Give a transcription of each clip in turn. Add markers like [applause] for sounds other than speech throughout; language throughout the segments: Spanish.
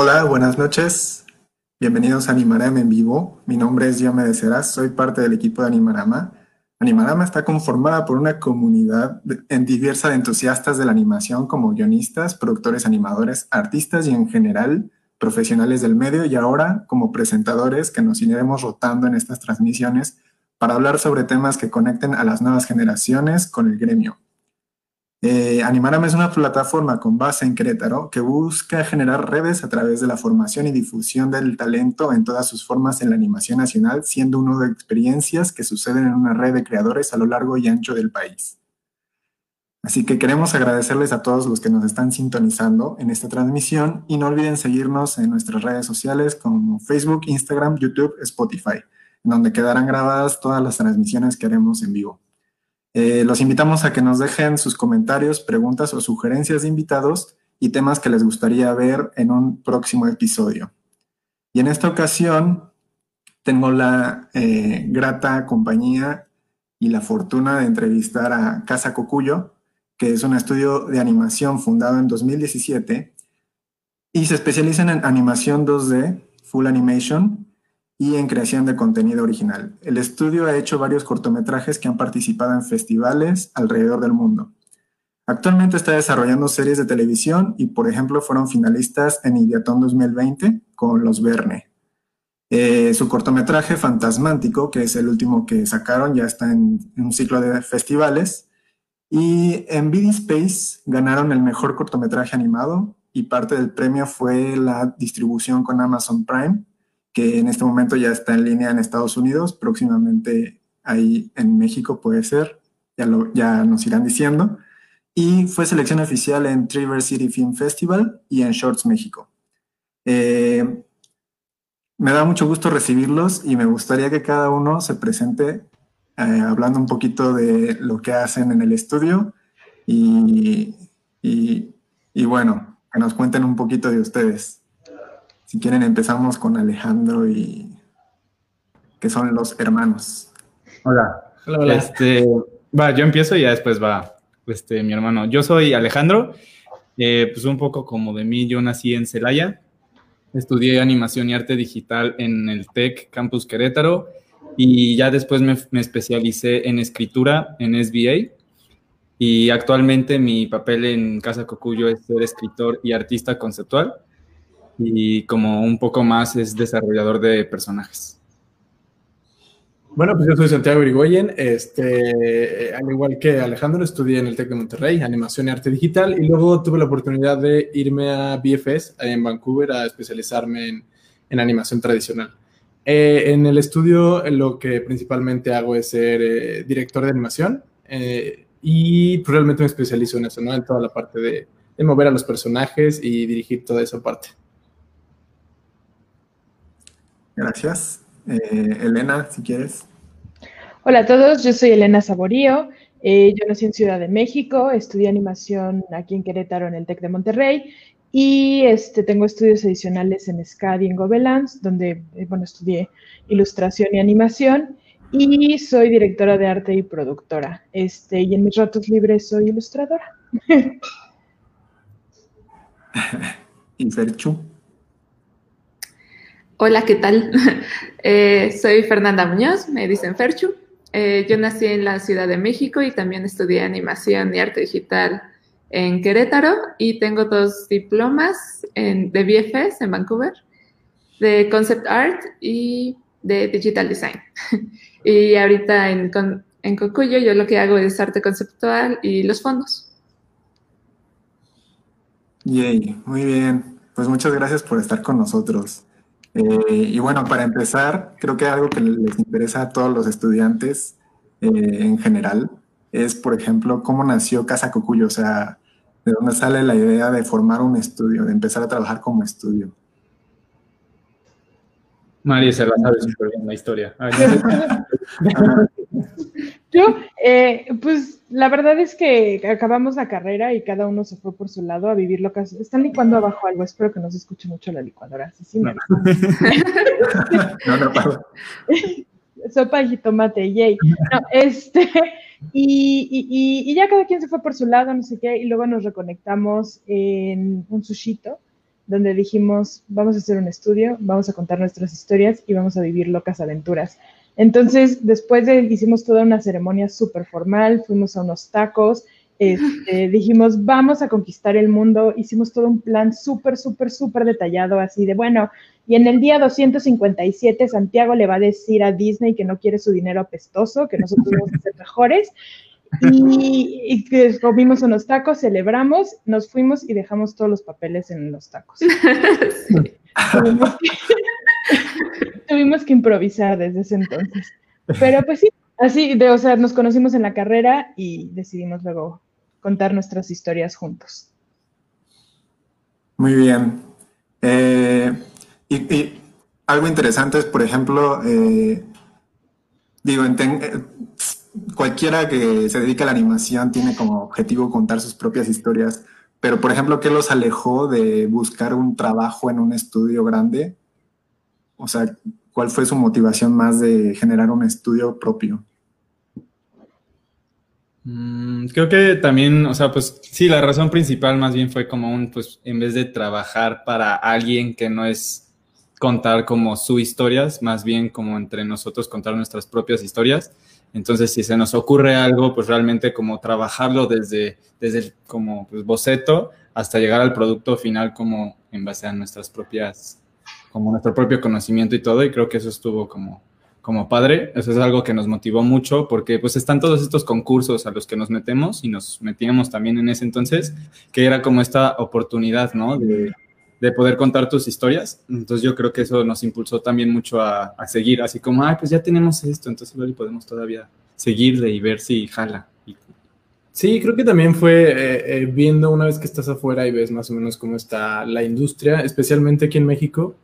Hola, buenas noches. Bienvenidos a Animarama en vivo. Mi nombre es Diome de Ceras, soy parte del equipo de Animarama. Animarama está conformada por una comunidad en diversa de entusiastas de la animación como guionistas, productores animadores, artistas y en general profesionales del medio y ahora como presentadores que nos iremos rotando en estas transmisiones para hablar sobre temas que conecten a las nuevas generaciones con el gremio. Eh, Animarama es una plataforma con base en Querétaro que busca generar redes a través de la formación y difusión del talento en todas sus formas en la animación nacional, siendo uno de experiencias que suceden en una red de creadores a lo largo y ancho del país. Así que queremos agradecerles a todos los que nos están sintonizando en esta transmisión y no olviden seguirnos en nuestras redes sociales como Facebook, Instagram, YouTube, Spotify, donde quedarán grabadas todas las transmisiones que haremos en vivo. Eh, los invitamos a que nos dejen sus comentarios, preguntas o sugerencias de invitados y temas que les gustaría ver en un próximo episodio. Y en esta ocasión tengo la eh, grata compañía y la fortuna de entrevistar a Casa Cocuyo, que es un estudio de animación fundado en 2017 y se especializa en animación 2D, full animation, y en creación de contenido original. El estudio ha hecho varios cortometrajes que han participado en festivales alrededor del mundo. Actualmente está desarrollando series de televisión y, por ejemplo, fueron finalistas en Ideatón 2020 con Los Verne. Eh, su cortometraje Fantasmántico, que es el último que sacaron, ya está en, un ciclo de festivales. Y en BD Space ganaron el mejor cortometraje animado y parte del premio fue la distribución con Amazon Prime que en este momento ya está en línea en Estados Unidos, próximamente ahí en México puede ser, ya, nos irán diciendo, y fue selección oficial en Traverse City Film Festival y en Shorts México. Eh, me da mucho gusto recibirlos y me gustaría que cada uno se presente eh, hablando un poquito de lo que hacen en el estudio y, y bueno, que nos cuenten un poquito de ustedes. Si quieren, empezamos con Alejandro y que son los hermanos. Hola. Hola, hola. Este, va, yo empiezo y ya después va este, mi hermano. Yo soy Alejandro, eh, pues un poco como de mí, yo nací en Celaya, estudié animación y arte digital en el TEC Campus Querétaro y ya después me, me especialicé en escritura en SBA y actualmente mi papel en Casa Cocuyo es ser escritor y artista conceptual y como un poco más es desarrollador de personajes. Bueno, pues yo soy Santiago Irigoyen, este, al igual que Alejandro, estudié en el TEC de Monterrey, animación y arte digital, y luego tuve la oportunidad de irme a BFS en Vancouver a especializarme en, en animación tradicional. Eh, en el estudio lo que principalmente hago es ser eh, director de animación eh, y pues, realmente me especializo en eso, ¿no? En toda la parte de, de mover a los personajes y dirigir toda esa parte. Gracias. Eh, Elena, si quieres. Hola a todos, yo soy Elena Saborío. Eh, yo nací en Ciudad de México, estudié animación aquí en Querétaro en el TEC de Monterrey y este, tengo estudios adicionales en SCAD y en Gobelins, donde eh, bueno, estudié ilustración y animación y soy directora de arte y productora. Este, y en mis ratos libres soy ilustradora. [laughs] ¿Y Ferchu? Hola, ¿qué tal? [laughs] Eh, soy Fernanda Muñoz, me dicen Ferchu. Eh, yo nací en la Ciudad de México y también estudié animación y arte digital en Querétaro y tengo dos diplomas en, de BFS en Vancouver, de Concept Art y de Digital Design. [laughs] y ahorita en, en Cocuyo yo lo que hago es arte conceptual y los fondos. Yay, muy bien. Pues muchas gracias por estar con nosotros. Eh, y bueno, para empezar, creo que algo que les interesa a todos los estudiantes eh, en general es, por ejemplo, cómo nació Casa Cocuyo, o sea, de dónde sale la idea de formar un estudio, de empezar a trabajar como estudio. María se la sabe súper bien la historia. [laughs] Yo, eh, pues la verdad es que acabamos la carrera y cada uno se fue por su lado a vivir lo que Están licuando abajo algo, espero que no se escuche mucho la licuadora. Sí, sí, no, no, [laughs] no, [laughs] Sopa y jitomate, yay. No, este, y, y, y, ya cada quien se fue por su lado, no sé qué, y luego nos reconectamos en un sushito donde dijimos, vamos a hacer un estudio, vamos a contar nuestras historias y vamos a vivir locas aventuras. Entonces, después de, hicimos toda una ceremonia súper formal, fuimos a unos tacos, este, [laughs] dijimos, vamos a conquistar el mundo, hicimos todo un plan súper, súper, súper detallado, así de, bueno, y en el día 257 Santiago le va a decir a Disney que no quiere su dinero apestoso, que nosotros vamos a ser mejores, y, que comimos unos tacos, celebramos, nos fuimos y dejamos todos los papeles en los tacos. [laughs] [laughs] tuvimos, que, improvisar desde ese entonces. Pero pues sí, así, de, o sea, nos conocimos en la carrera y decidimos luego contar nuestras historias juntos. Muy bien. Eh, y, algo interesante es, por ejemplo, eh, digo, eh, cualquiera que se dedica a la animación tiene como objetivo contar sus propias historias, pero por ejemplo, ¿qué los alejó de buscar un trabajo en un estudio grande? O sea, ¿cuál fue su motivación más de generar un estudio propio? Mm, creo que también, o sea, pues sí, la razón principal más bien fue como un, pues en vez de trabajar para alguien que no es contar como su historias, más bien como entre nosotros contar nuestras propias historias. Entonces, si se nos ocurre algo, pues realmente como trabajarlo desde, desde el como pues, boceto hasta llegar al producto final como en base a nuestras propias, como nuestro propio conocimiento y todo. Y creo que eso estuvo como como padre. Eso es algo que nos motivó mucho porque pues están todos estos concursos a los que nos metemos y nos metíamos también en ese entonces, que era como esta oportunidad, ¿no? De, poder contar tus historias. Entonces yo creo que eso nos impulsó también mucho a, seguir, así como, ay, pues ya tenemos esto, entonces igual podemos todavía seguirle y ver si jala. Sí, creo que también fue eh, eh, viendo una vez que estás afuera y ves más o menos cómo está la industria, especialmente aquí en México,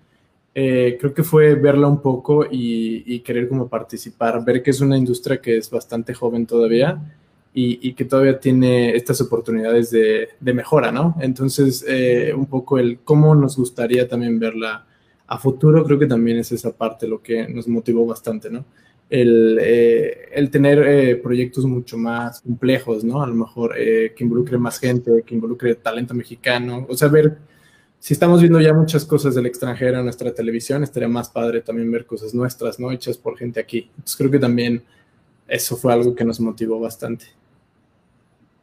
eh, creo que fue verla un poco y, querer como participar, ver que es una industria que es bastante joven todavía y, que todavía tiene estas oportunidades de, mejora, ¿no? Entonces, eh, un poco el cómo nos gustaría también verla a futuro, creo que también es esa parte lo que nos motivó bastante, ¿no? El, eh, el tener proyectos mucho más complejos, ¿no? A lo mejor que involucre más gente, que involucre talento mexicano, o sea, ver si estamos viendo ya muchas cosas del extranjero en nuestra televisión, estaría más padre también ver cosas nuestras, ¿no? Hechas por gente aquí. Entonces creo que también eso fue algo que nos motivó bastante.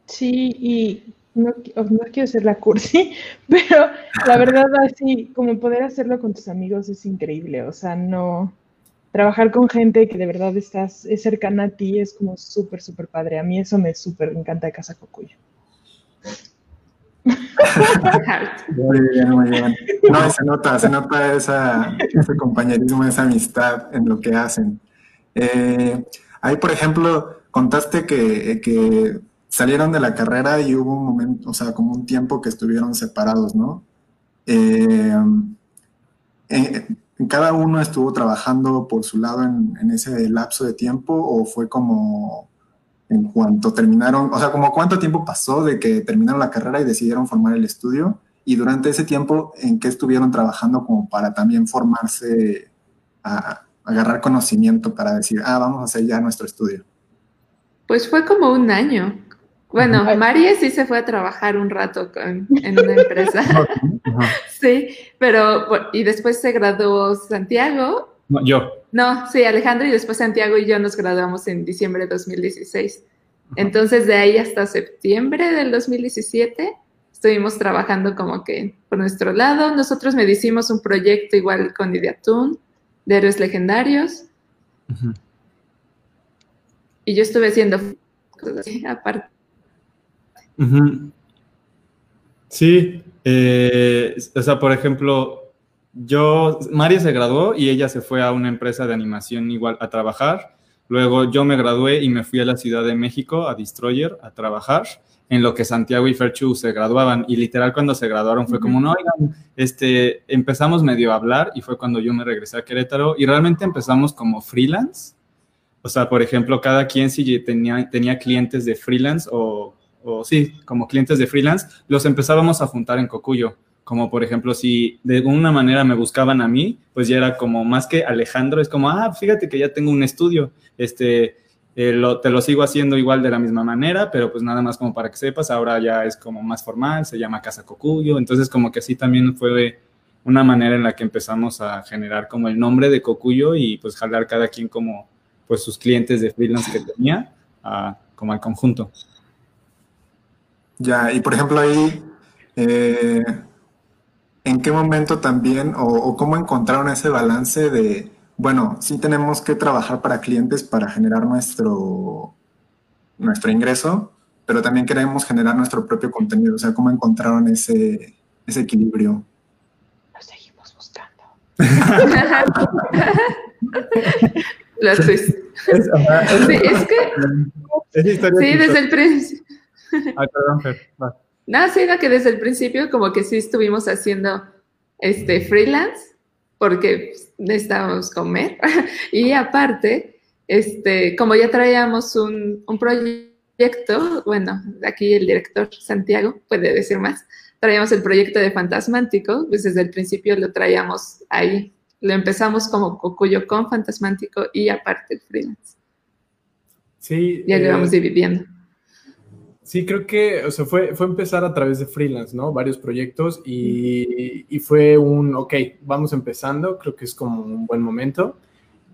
Sí, y no, no quiero ser la cursi, [laughs] pero la verdad así, como poder hacerlo con tus amigos es increíble. O sea, no trabajar con gente que de verdad estás es cercana a ti es como súper, súper padre. A mí eso me súper encanta de Casa Cocuyo. Muy bien, muy bien. No, se nota, se nota esa, ese compañerismo, esa amistad en lo que hacen. Eh, ahí, por ejemplo, contaste que, que, salieron de la carrera y hubo un momento, o sea, como un tiempo que estuvieron separados, ¿no? Eh, eh, ¿Cada uno estuvo trabajando por su lado en, en ese lapso de tiempo o fue como en cuanto terminaron, o sea, como cuánto tiempo pasó de que terminaron la carrera y decidieron formar el estudio y durante ese tiempo en qué estuvieron trabajando como para también formarse, a, agarrar conocimiento para decir, ah, vamos a hacer ya nuestro estudio. Pues fue como un año. Bueno, María sí se fue a trabajar un rato en una empresa. [laughs] sí, pero y después se graduó Santiago no, yo. No, sí, Alejandro y después Santiago y yo nos graduamos en diciembre de 2016. Entonces, de ahí hasta septiembre del 2017 estuvimos trabajando como que por nuestro lado. Nosotros me hicimos un proyecto igual con Ideatun de héroes legendarios. Y yo estuve haciendo cosas así aparte. Sí, eh, o sea, por ejemplo, yo, María se graduó y ella se fue a una empresa de animación igual a trabajar. Luego yo me gradué y me fui a la Ciudad de México, a Destroyer, a trabajar, en lo que Santiago y Ferchu se graduaban. Y literal cuando se graduaron fue como, no, oigan, este, empezamos medio a hablar y fue cuando yo me regresé a Querétaro y realmente empezamos como freelance. O sea, por ejemplo, cada quien si tenía, tenía clientes de freelance o, o sí, como clientes de freelance, los empezábamos a juntar en Cocuyo como por ejemplo, si de alguna manera me buscaban a mí, pues ya era como más que Alejandro, es como, ah, fíjate que ya tengo un estudio, este, eh, te lo sigo haciendo igual de la misma manera, pero pues nada más como para que sepas, ahora ya es como más formal, se llama Casa Cocuyo, entonces como que así también fue una manera en la que empezamos a generar como el nombre de Cocuyo y pues jalar cada quien como pues sus clientes de freelance que tenía como al conjunto. Ya, y por ejemplo ahí, eh, ¿en qué momento también o cómo encontraron ese balance de bueno, sí tenemos que trabajar para clientes para generar nuestro, nuestro ingreso, pero también queremos generar nuestro propio contenido. O sea, ¿cómo encontraron ese, ese equilibrio? Lo seguimos buscando. [laughs] Lo sí, es que... sí, desde el principio. Ay, perdón, Fer. No, sí, era que desde el principio como que sí estuvimos haciendo este freelance porque necesitábamos comer. [laughs] y aparte, este, como ya traíamos un, un proyecto, bueno, aquí el director Santiago puede decir más, traíamos el proyecto de Fantasmántico, pues desde el principio lo traíamos ahí. Lo empezamos como Cocuyo con Fantasmántico y aparte el freelance. Sí. Ya lo íbamos eh, dividiendo. Sí, creo que, o sea, fue, fue empezar a través de freelance, ¿no? Varios proyectos y, y, fue un, ok, vamos empezando, creo que es como un buen momento.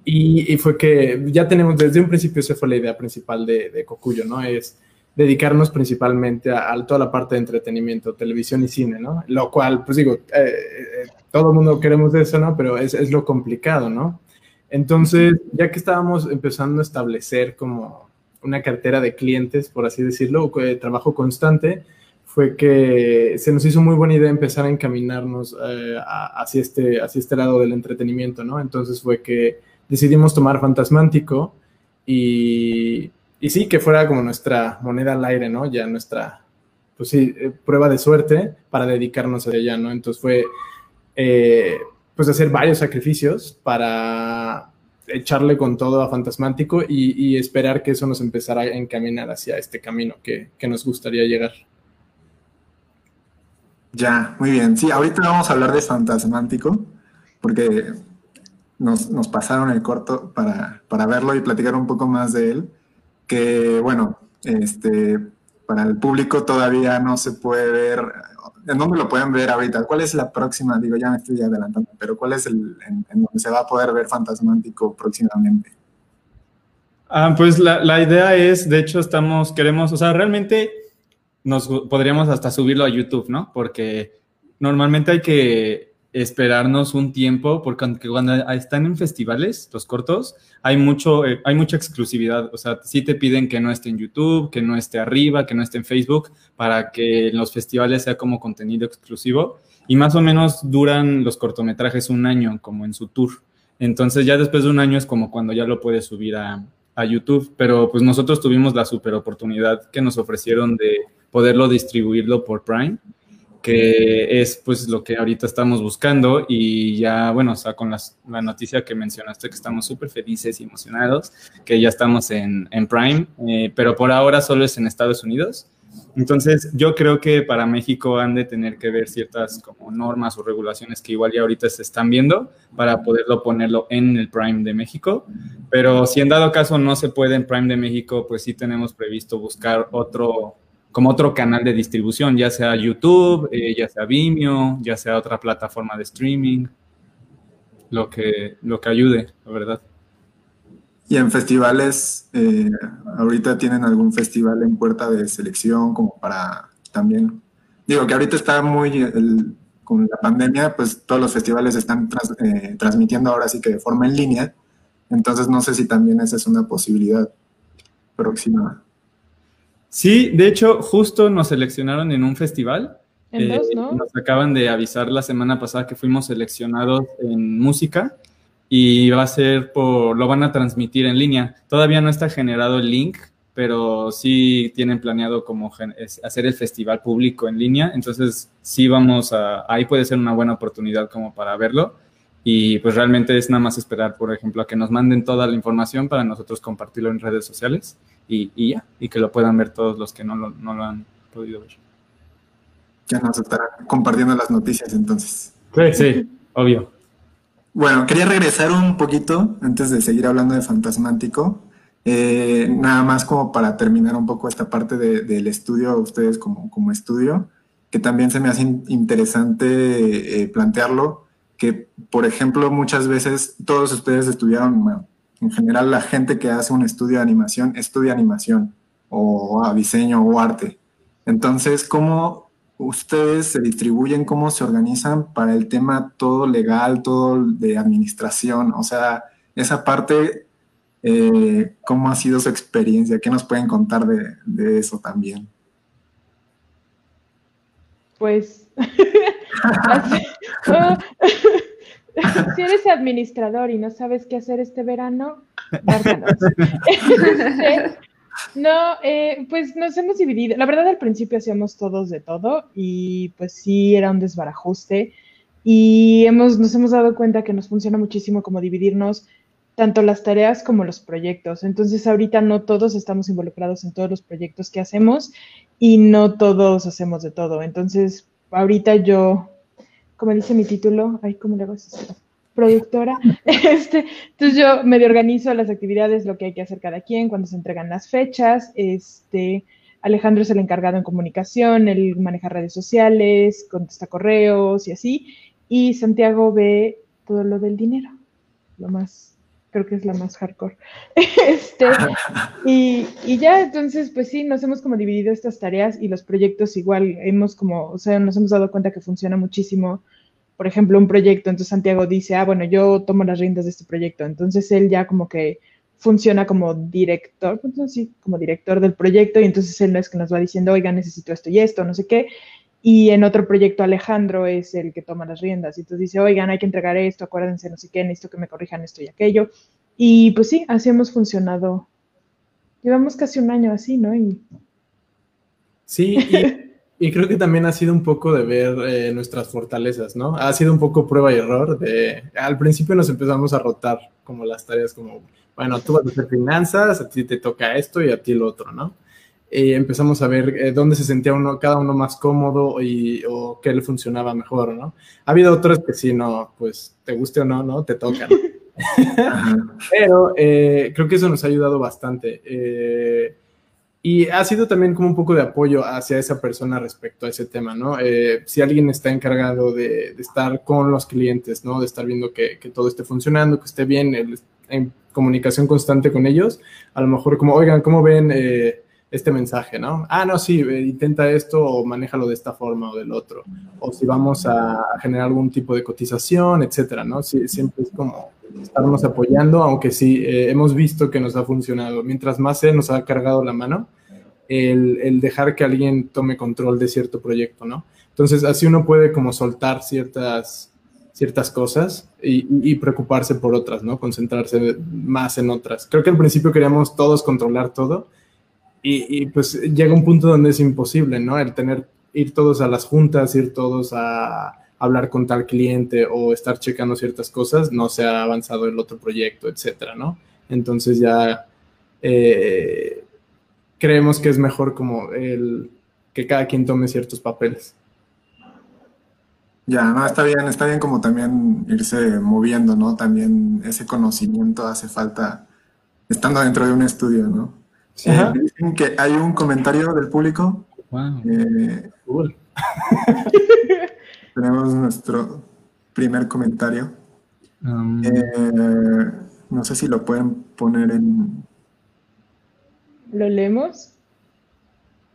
Y, y, fue que ya tenemos, desde un principio esa fue la idea principal de, de Cocuyo, ¿no? Es dedicarnos principalmente a, toda la parte de entretenimiento, televisión y cine, ¿no? Lo cual, pues digo, eh, eh, todo el mundo queremos eso, ¿no? Pero es, es lo complicado, ¿no? Entonces, ya que estábamos empezando a establecer como una cartera de clientes, por así decirlo, de trabajo constante, fue que se nos hizo muy buena idea empezar a encaminarnos eh, hacia, este, hacia este lado del entretenimiento, ¿no? Entonces fue que decidimos tomar Fantasmántico y, y sí, que fuera como nuestra moneda al aire, ¿no? Ya nuestra, pues sí, eh, prueba de suerte para dedicarnos a ella, ¿no? Entonces fue, eh, pues hacer varios sacrificios para echarle con todo a Fantasmántico y, esperar que eso nos empezara a encaminar hacia este camino que, nos gustaría llegar. Ya, muy bien. Sí, ahorita vamos a hablar de Fantasmántico, porque nos, pasaron el corto para, para, verlo y platicar un poco más de él. Que bueno, este, para el público todavía no se puede ver ¿En dónde lo pueden ver ahorita? ¿Cuál es la próxima? Digo, ya me estoy adelantando, pero ¿cuál es el en, donde se va a poder ver Fantasmántico próximamente? Ah, pues la, la, idea es, de hecho, estamos, queremos, o sea, realmente nos podríamos hasta subirlo a YouTube, ¿no? Porque normalmente hay que esperarnos un tiempo, porque cuando están en festivales, los cortos, hay, mucho, eh, hay mucha exclusividad. O sea, sí te piden que no esté en YouTube, que no esté arriba, que no esté en Facebook, para que en los festivales sea como contenido exclusivo. Y más o menos duran los cortometrajes un año, como en su tour. Entonces ya después de un año es como cuando ya lo puedes subir a, a YouTube. Pero pues nosotros tuvimos la super oportunidad que nos ofrecieron de poderlo distribuirlo por Prime que es pues lo que ahorita estamos buscando y ya, bueno, o sea, con la noticia que mencionaste que estamos súper felices y emocionados, que ya estamos en, en Prime, eh, pero por ahora solo es en Estados Unidos. Entonces, yo creo que para México han de tener que ver ciertas como normas o regulaciones que igual ya ahorita se están viendo para poderlo ponerlo en el Prime de México. Pero si en dado caso no se puede en Prime de México, pues sí tenemos previsto buscar otro como otro canal de distribución, ya sea YouTube, eh, ya sea Vimeo, ya sea otra plataforma de streaming, lo que, lo que ayude, la verdad. Y en festivales, eh, ahorita tienen algún festival en puerta de selección como para también, digo que ahorita está muy, con la pandemia, pues todos los festivales están eh, transmitiendo ahora sí que de forma en línea, entonces no sé si también esa es una posibilidad próxima. Sí, de hecho, justo nos seleccionaron en un festival. ¿En dos, eh, ¿no? Nos acaban de avisar la semana pasada que fuimos seleccionados en música y va a ser por, lo van a transmitir en línea. Todavía no está generado el link, pero sí tienen planeado como hacer el festival público en línea. Entonces, sí vamos a, ahí puede ser una buena oportunidad como para verlo. Y pues realmente es nada más esperar, por ejemplo, a que nos manden toda la información para nosotros compartirlo en redes sociales y, y ya, y que lo puedan ver todos los que no lo, no lo han podido ver. Ya nos estarán compartiendo las noticias entonces. Sí, sí, obvio. Bueno, quería regresar un poquito antes de seguir hablando de Fantasmántico. Eh, nada más como para terminar un poco esta parte del estudio a ustedes como, como estudio, que también se me hace interesante eh, plantearlo, que por ejemplo muchas veces todos ustedes estudiaron, en general la gente que hace un estudio de animación estudia animación o a diseño o arte. Entonces, ¿cómo ustedes se distribuyen, cómo se organizan para el tema todo legal, todo de administración? O sea, esa parte, eh, ¿cómo ha sido su experiencia? ¿Qué nos pueden contar de, eso también? Pues, [laughs] [laughs] [laughs] [laughs] si eres administrador y no sabes qué hacer este verano, [laughs] No, eh, pues nos hemos dividido. La verdad, al principio hacíamos todos de todo y pues sí era un desbarajuste y hemos, nos hemos dado cuenta que nos funciona muchísimo como dividirnos tanto las tareas como los proyectos. Entonces ahorita no todos estamos involucrados en todos los proyectos que hacemos y no todos hacemos de todo. Entonces ahorita yo, como dice mi título, ay, ¿cómo le hago eso? productora. [laughs] Este, entonces yo medio organizo las actividades, lo que hay que hacer cada quien, cuando se entregan las fechas. Este, Alejandro es el encargado en comunicación, él maneja redes sociales, contesta correos y así. Y Santiago ve todo lo del dinero, lo más, creo que es la más hardcore. [laughs] Este, [laughs] y, y ya, entonces, pues sí, nos hemos como dividido estas tareas y los proyectos igual, hemos como, o sea, nos hemos dado cuenta que funciona muchísimo. Por ejemplo, un proyecto, entonces Santiago dice, ah, bueno, yo tomo las riendas de este proyecto, entonces él ya como que funciona como director, pues sí, como director del proyecto y entonces él no es que nos va diciendo, oiga, necesito esto y esto, no sé qué, y en otro proyecto Alejandro es el que toma las riendas y entonces dice, oigan, hay que entregar esto, acuérdense, no sé qué, necesito que me corrijan esto y aquello. Y pues sí, así hemos funcionado. Llevamos casi un año así, ¿no? Y... Sí, y creo que también ha sido un poco de ver eh, nuestras fortalezas, ¿no? Ha sido un poco prueba y error. De, al principio nos empezamos a rotar como las tareas, como, bueno, tú vas a hacer finanzas, a ti te toca esto y a ti lo otro, ¿no? Y empezamos a ver eh, dónde se sentía uno, cada uno más cómodo y, o qué le funcionaba mejor, ¿no? Ha habido otros que sí, no, pues te guste o no, ¿no? Te tocan. [laughs] Pero eh, creo que eso nos ha ayudado bastante. Eh, y ha sido también como un poco de apoyo hacia esa persona respecto a ese tema, ¿no? Eh, si alguien está encargado de, estar con los clientes, ¿no? De estar viendo que, todo esté funcionando, que esté bien, en comunicación constante con ellos, a lo mejor como, oigan, ¿cómo ven eh, este mensaje, ¿no? Ah, no, sí, eh, intenta esto o manéjalo de esta forma o del otro. O si vamos a generar algún tipo de cotización, etcétera, ¿no? siempre es como estarnos apoyando, aunque sí eh, hemos visto que nos ha funcionado. Mientras más se nos ha cargado la mano, el, dejar que alguien tome control de cierto proyecto, ¿no? Entonces, así uno puede como soltar ciertas, ciertas cosas y, preocuparse por otras, ¿no? Concentrarse más en otras. Creo que al principio queríamos todos controlar todo y, pues llega un punto donde es imposible, ¿no? El tener, ir todos a las juntas, ir todos a hablar con tal cliente o estar checando ciertas cosas, no se ha avanzado el otro proyecto, etcétera, ¿no? Entonces ya eh, creemos que es mejor como el que cada quien tome ciertos papeles. Ya, no, está bien, está bien como también irse moviendo, ¿no? También ese conocimiento hace falta estando dentro de un estudio, ¿no? Sí. Dicen que hay un comentario del público. Wow. Eh, cool. [laughs] tenemos nuestro primer comentario. Um, eh, no sé si lo pueden poner en. ¿Lo leemos?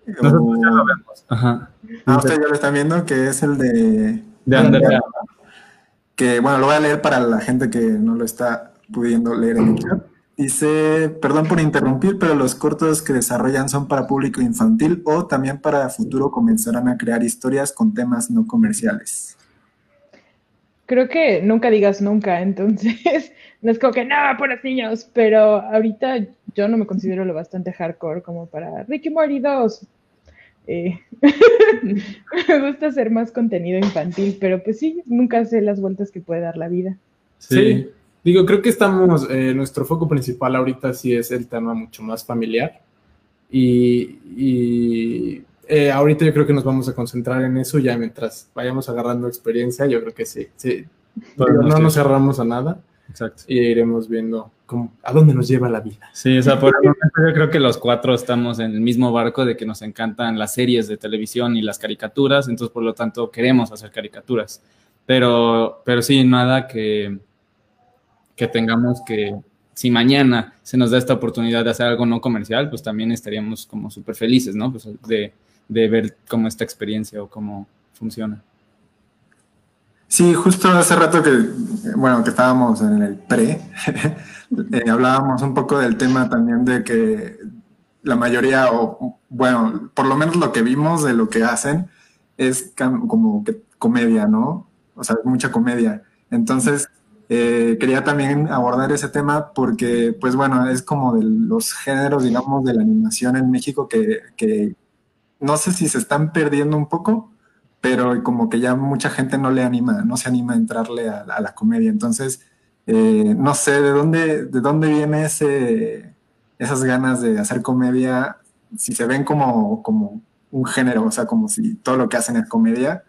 Nosotros ya lo vemos. Ajá. Ah, ustedes ya lo están viendo, que es el de. De Andrea. Que bueno, lo voy a leer para la gente que no lo está pudiendo leer en el chat. Dice, perdón por interrumpir, pero los cortos que desarrollan son para público infantil o también para futuro comenzarán a crear historias con temas no comerciales. Creo que nunca digas nunca, [laughs] entonces no es como que no, los niños, pero ahorita yo no me considero lo bastante hardcore como para Ricky Morty 2. Eh, [laughs] me gusta hacer más contenido infantil, pero pues sí, nunca sé las vueltas que puede dar la vida. sí. Digo, creo que estamos, eh, nuestro foco principal ahorita sí es el tema mucho más familiar. Y, eh, ahorita yo creo que nos vamos a concentrar en eso ya mientras vayamos agarrando experiencia, yo creo que sí. sí. no nos cerramos a nada. Exacto. Y iremos viendo a dónde nos lleva la vida. Sí, o sea, por el momento yo creo que los cuatro estamos en el mismo barco de que nos encantan las series de televisión y las caricaturas, entonces por lo tanto queremos hacer caricaturas. Pero, pero sí, nada que, que tengamos que, si mañana se nos da esta oportunidad de hacer algo no comercial, pues también estaríamos como súper felices, ¿no? Pues de, de ver cómo esta experiencia o cómo funciona. Sí, justo hace rato que, bueno, que estábamos en el pre, [laughs] eh, hablábamos un poco del tema también de que la mayoría, o bueno, por lo menos lo que vimos de lo que hacen es como que comedia, ¿no? O sea, mucha comedia. Entonces, eh, quería también abordar ese tema porque, pues bueno, es como de los géneros, digamos, de la animación en México que, no sé si se están perdiendo un poco, pero como que ya mucha gente no le anima, no se anima a entrarle a, la comedia. Entonces, eh, no sé de dónde, de dónde viene ese, esas ganas de hacer comedia, si se ven como, como un género, o sea, como si todo lo que hacen es comedia,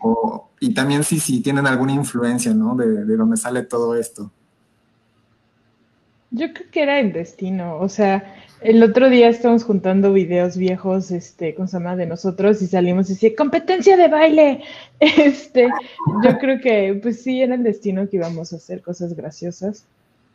o, y también si, si tienen alguna influencia, ¿no? De, de dónde sale todo esto. Yo creo que era el destino, o sea, el otro día estábamos juntando videos viejos, este, con Sama de nosotros y salimos y decía, competencia de baile. [laughs] Este, yo creo que, pues sí, era el destino que íbamos a hacer cosas graciosas.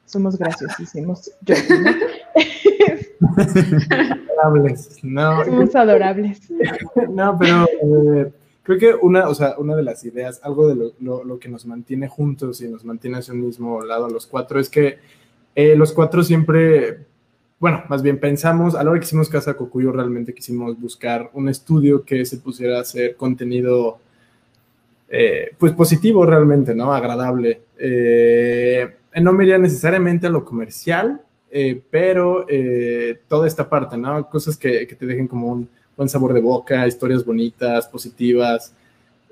Somos graciosísimos. Yo, [laughs] adorables, no. Somos adorables. [laughs] No, pero eh, creo que una, o sea, una de las ideas, algo de lo, lo, que nos mantiene juntos y nos mantiene hacia un mismo lado los cuatro, es que eh, los cuatro siempre bueno, más bien pensamos, a la hora que hicimos Casa Cocuyo, realmente quisimos buscar un estudio que se pusiera a hacer contenido, eh, pues positivo realmente, ¿no? Agradable. Eh, no me iría necesariamente a lo comercial, pero toda esta parte, ¿no? Cosas que, que, te dejen como un buen sabor de boca, historias bonitas, positivas.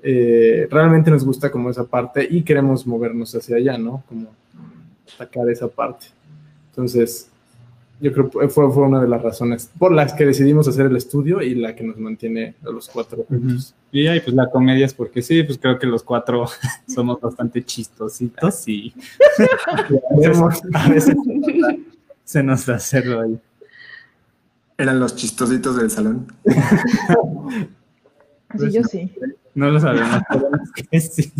realmente nos gusta como esa parte y queremos movernos hacia allá, ¿no? Como sacar esa parte. Entonces, yo creo que fue, fue una de las razones por las que decidimos hacer el estudio y la que nos mantiene a los cuatro juntos. Y ahí, pues la comedia es porque sí, pues creo que los cuatro [laughs] somos bastante chistositos y [laughs] a veces se nos da hacerlo ahí. Eran los chistositos del salón. [laughs] Así yo sí. No lo sabemos, [laughs] pero que sí.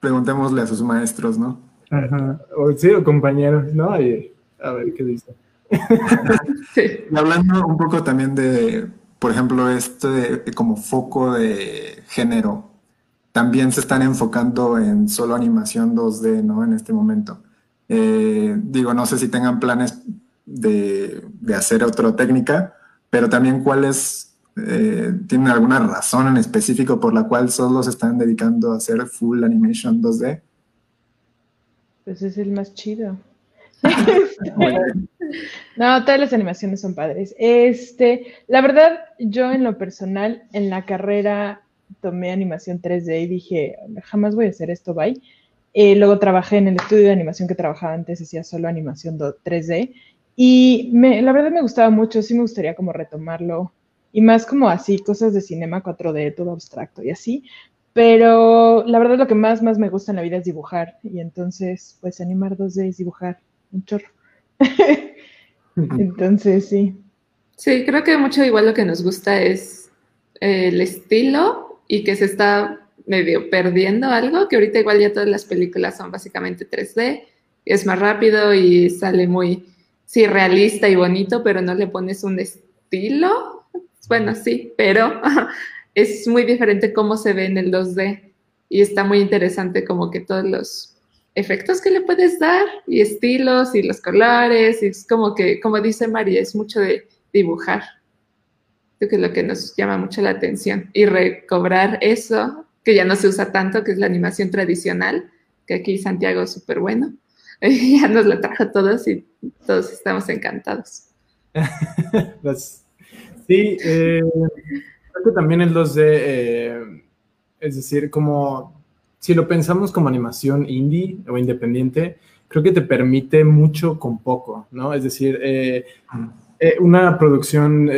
Preguntémosle a sus maestros, ¿no? Ajá. O, sí, o compañeros, ¿no? a ver qué dice. [laughs] Y hablando un poco también de, por ejemplo, este como foco de género, también se están enfocando en solo animación 2D, ¿no? En este momento. Eh, digo, no sé si tengan planes de, de hacer otra técnica, pero también cuáles eh, tienen alguna razón en específico por la cual solo se están dedicando a hacer full animation 2D. Pues es el más chido. [laughs] no, todas las animaciones son padres. Este, la verdad, yo en lo personal, en la carrera tomé animación 3D y dije, jamás voy a hacer esto, bye. Eh, luego trabajé en el estudio de animación que trabajaba antes, hacía solo animación 3D. Y la verdad me gustaba mucho, sí me gustaría como retomarlo. Y más como así, cosas de cinema 4D, todo abstracto y así. Pero la verdad lo que más, más me gusta en la vida es dibujar. Y entonces, pues animar 2D es dibujar un chorro. [laughs] entonces, sí. Sí, creo que mucho igual lo que nos gusta es el estilo y que se está medio perdiendo algo, que ahorita igual ya todas las películas son básicamente 3D, es más rápido y sale muy, sí, realista y bonito, pero no le pones un estilo. Bueno, sí, pero [laughs] es muy diferente cómo se ve en el 2D y está muy interesante como que todos los efectos que le puedes dar y estilos y los colores y es como que, como dice María, es mucho de dibujar. Que es lo que nos llama mucho la atención y recobrar eso que ya no se usa tanto, que es la animación tradicional, que aquí Santiago es súper bueno. [laughs] ya nos lo trajo todos y todos estamos encantados. [laughs] sí, eh, que también el 2D, eh, es decir, como si lo pensamos como animación indie o independiente, creo que te permite mucho con poco, ¿no? Es decir, eh, eh, una producción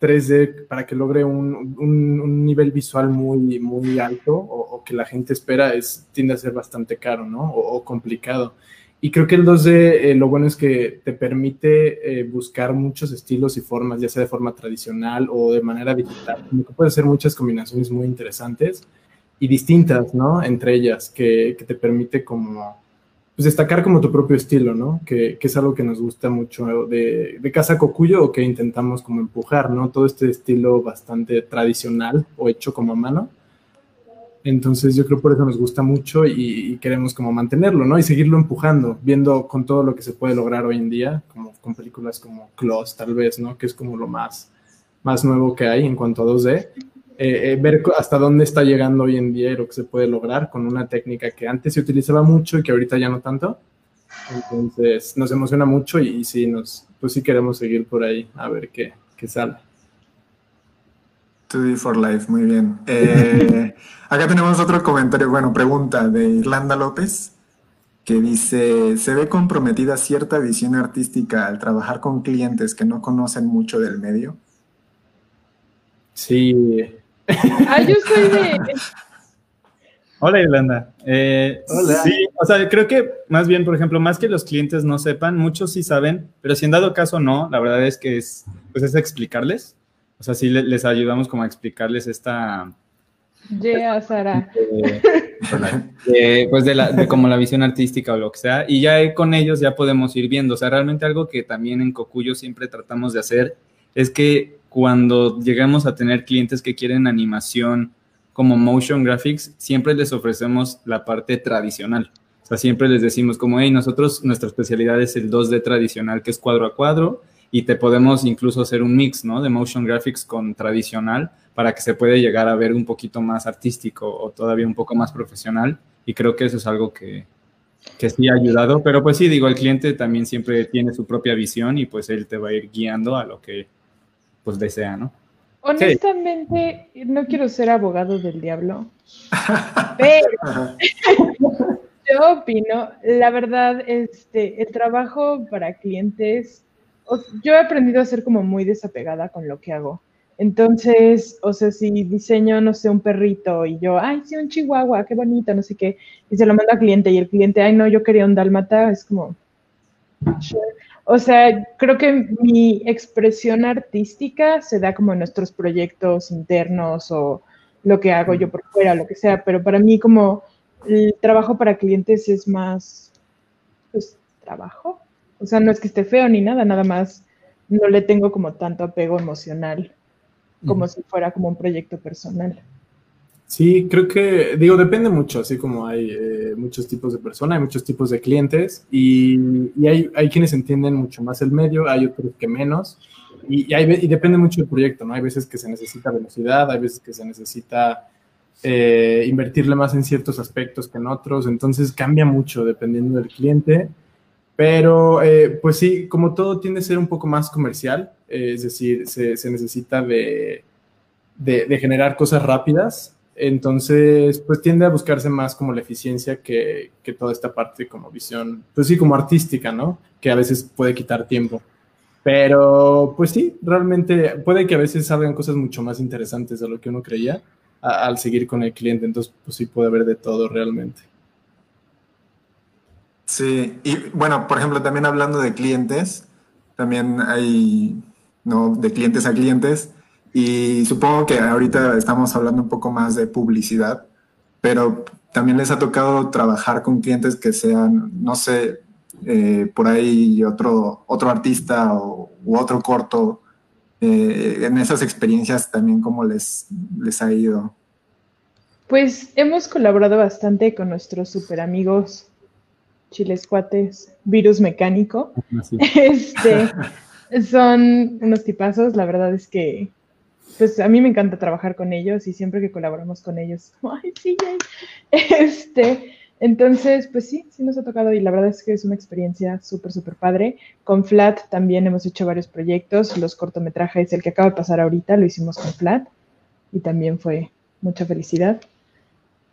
3D para que logre un, nivel visual muy, muy alto o, que la gente espera es, tiende a ser bastante caro, ¿no? O, complicado. Y creo que el 2D eh, lo bueno es que te permite eh, buscar muchos estilos y formas, ya sea de forma tradicional o de manera digital. Como que puede ser muchas combinaciones muy interesantes y distintas, ¿no? Entre ellas, que, que te permite como pues destacar como tu propio estilo, ¿no? Que, que es algo que nos gusta mucho de, de, Casa Cocuyo o que intentamos como empujar, ¿no? Todo este estilo bastante tradicional o hecho como a mano. Entonces yo creo por eso nos gusta mucho y, queremos como mantenerlo, ¿no? Y seguirlo empujando, viendo con todo lo que se puede lograr hoy en día, como con películas como Close, tal vez, ¿no? Que es como lo más, más nuevo que hay en cuanto a 2D. Eh, eh, ver hasta dónde está llegando hoy en día y lo que se puede lograr con una técnica que antes se utilizaba mucho y que ahorita ya no tanto. Entonces nos emociona mucho y, sí, nos, pues sí queremos seguir por ahí a ver qué, qué sale. 2D for Life, muy bien. Eh, acá tenemos otro comentario, bueno, pregunta de Irlanda López, que dice, ¿se ve comprometida cierta visión artística al trabajar con clientes que no conocen mucho del medio? Sí, Ah, yo soy de. Hola, Irlanda. Eh, Hola. Sí, o sea, creo que más bien, por ejemplo, más que los clientes no sepan, muchos sí saben, pero si en dado caso no, la verdad es que es, pues es explicarles. O sea, sí les ayudamos como a explicarles esta... Yeah, Sara. [laughs] pues de, la, de como la visión artística o lo que sea, y ya con ellos ya podemos ir viendo. O sea, realmente algo que también en Cocuyo siempre tratamos de hacer es que cuando llegamos a tener clientes que quieren animación como motion graphics, siempre les ofrecemos la parte tradicional. O sea, siempre les decimos como, hey, nosotros, nuestra especialidad es el 2D tradicional, que es cuadro a cuadro, y te podemos incluso hacer un mix, ¿no? De motion graphics con tradicional para que se pueda llegar a ver un poquito más artístico o todavía un poco más profesional. Y creo que eso es algo que, que sí ha ayudado. Pero pues sí, digo, el cliente también siempre tiene su propia visión y pues él te va a ir guiando a lo que pues desea, ¿no? Honestamente, no quiero ser abogado del diablo, [laughs] pero [laughs] yo opino, la verdad, este, el trabajo para clientes, yo he aprendido a ser como muy desapegada con lo que hago. Entonces, o sea, si diseño, no sé, un perrito y yo, ay, sí, un chihuahua, qué bonito, no sé qué, y se lo mando al cliente y el cliente, ay, no, yo quería un dálmata, es como, o sea, creo que mi expresión artística se da como en nuestros proyectos internos o lo que hago yo por fuera, lo que sea, pero para mí como el trabajo para clientes es más, pues, trabajo. O sea, no es que esté feo ni nada, nada más no le tengo como tanto apego emocional como si fuera como un proyecto personal. Sí, creo que, digo, depende mucho, así como hay eh, muchos tipos de personas, hay muchos tipos de clientes y, hay, hay, quienes entienden mucho más el medio, hay otros que menos y, hay, y, depende mucho del proyecto, ¿no? Hay veces que se necesita velocidad, hay veces que se necesita eh, invertirle más en ciertos aspectos que en otros, entonces cambia mucho dependiendo del cliente, pero eh, pues sí, como todo tiende a ser un poco más comercial, es decir, se, se necesita de, de generar cosas rápidas entonces, pues tiende a buscarse más como la eficiencia que, toda esta parte como visión, pues sí, como artística, ¿no? Que a veces puede quitar tiempo. Pero, pues sí, realmente puede que a veces salgan cosas mucho más interesantes de lo que uno creía al seguir con el cliente. Entonces, pues sí puede haber de todo realmente. Sí, y bueno, por ejemplo, también hablando de clientes, también hay, ¿no? De clientes a clientes y supongo que ahorita estamos hablando un poco más de publicidad, pero también les ha tocado trabajar con clientes que sean, no sé, eh, por ahí otro, otro artista o, u otro corto. Eh, en esas experiencias también, ¿cómo les, les ha ido? Pues hemos colaborado bastante con nuestros super amigos chiles cuates, Virus Mecánico. [laughs] Este, son unos tipazos, la verdad es que pues a mí me encanta trabajar con ellos y siempre que colaboramos con ellos, ay, sí, [laughs] Este, entonces, pues sí, sí nos ha tocado y la verdad es que es una experiencia súper, súper padre. Con Flat también hemos hecho varios proyectos, los cortometrajes, el que acaba de pasar ahorita, lo hicimos con Flat y también fue mucha felicidad.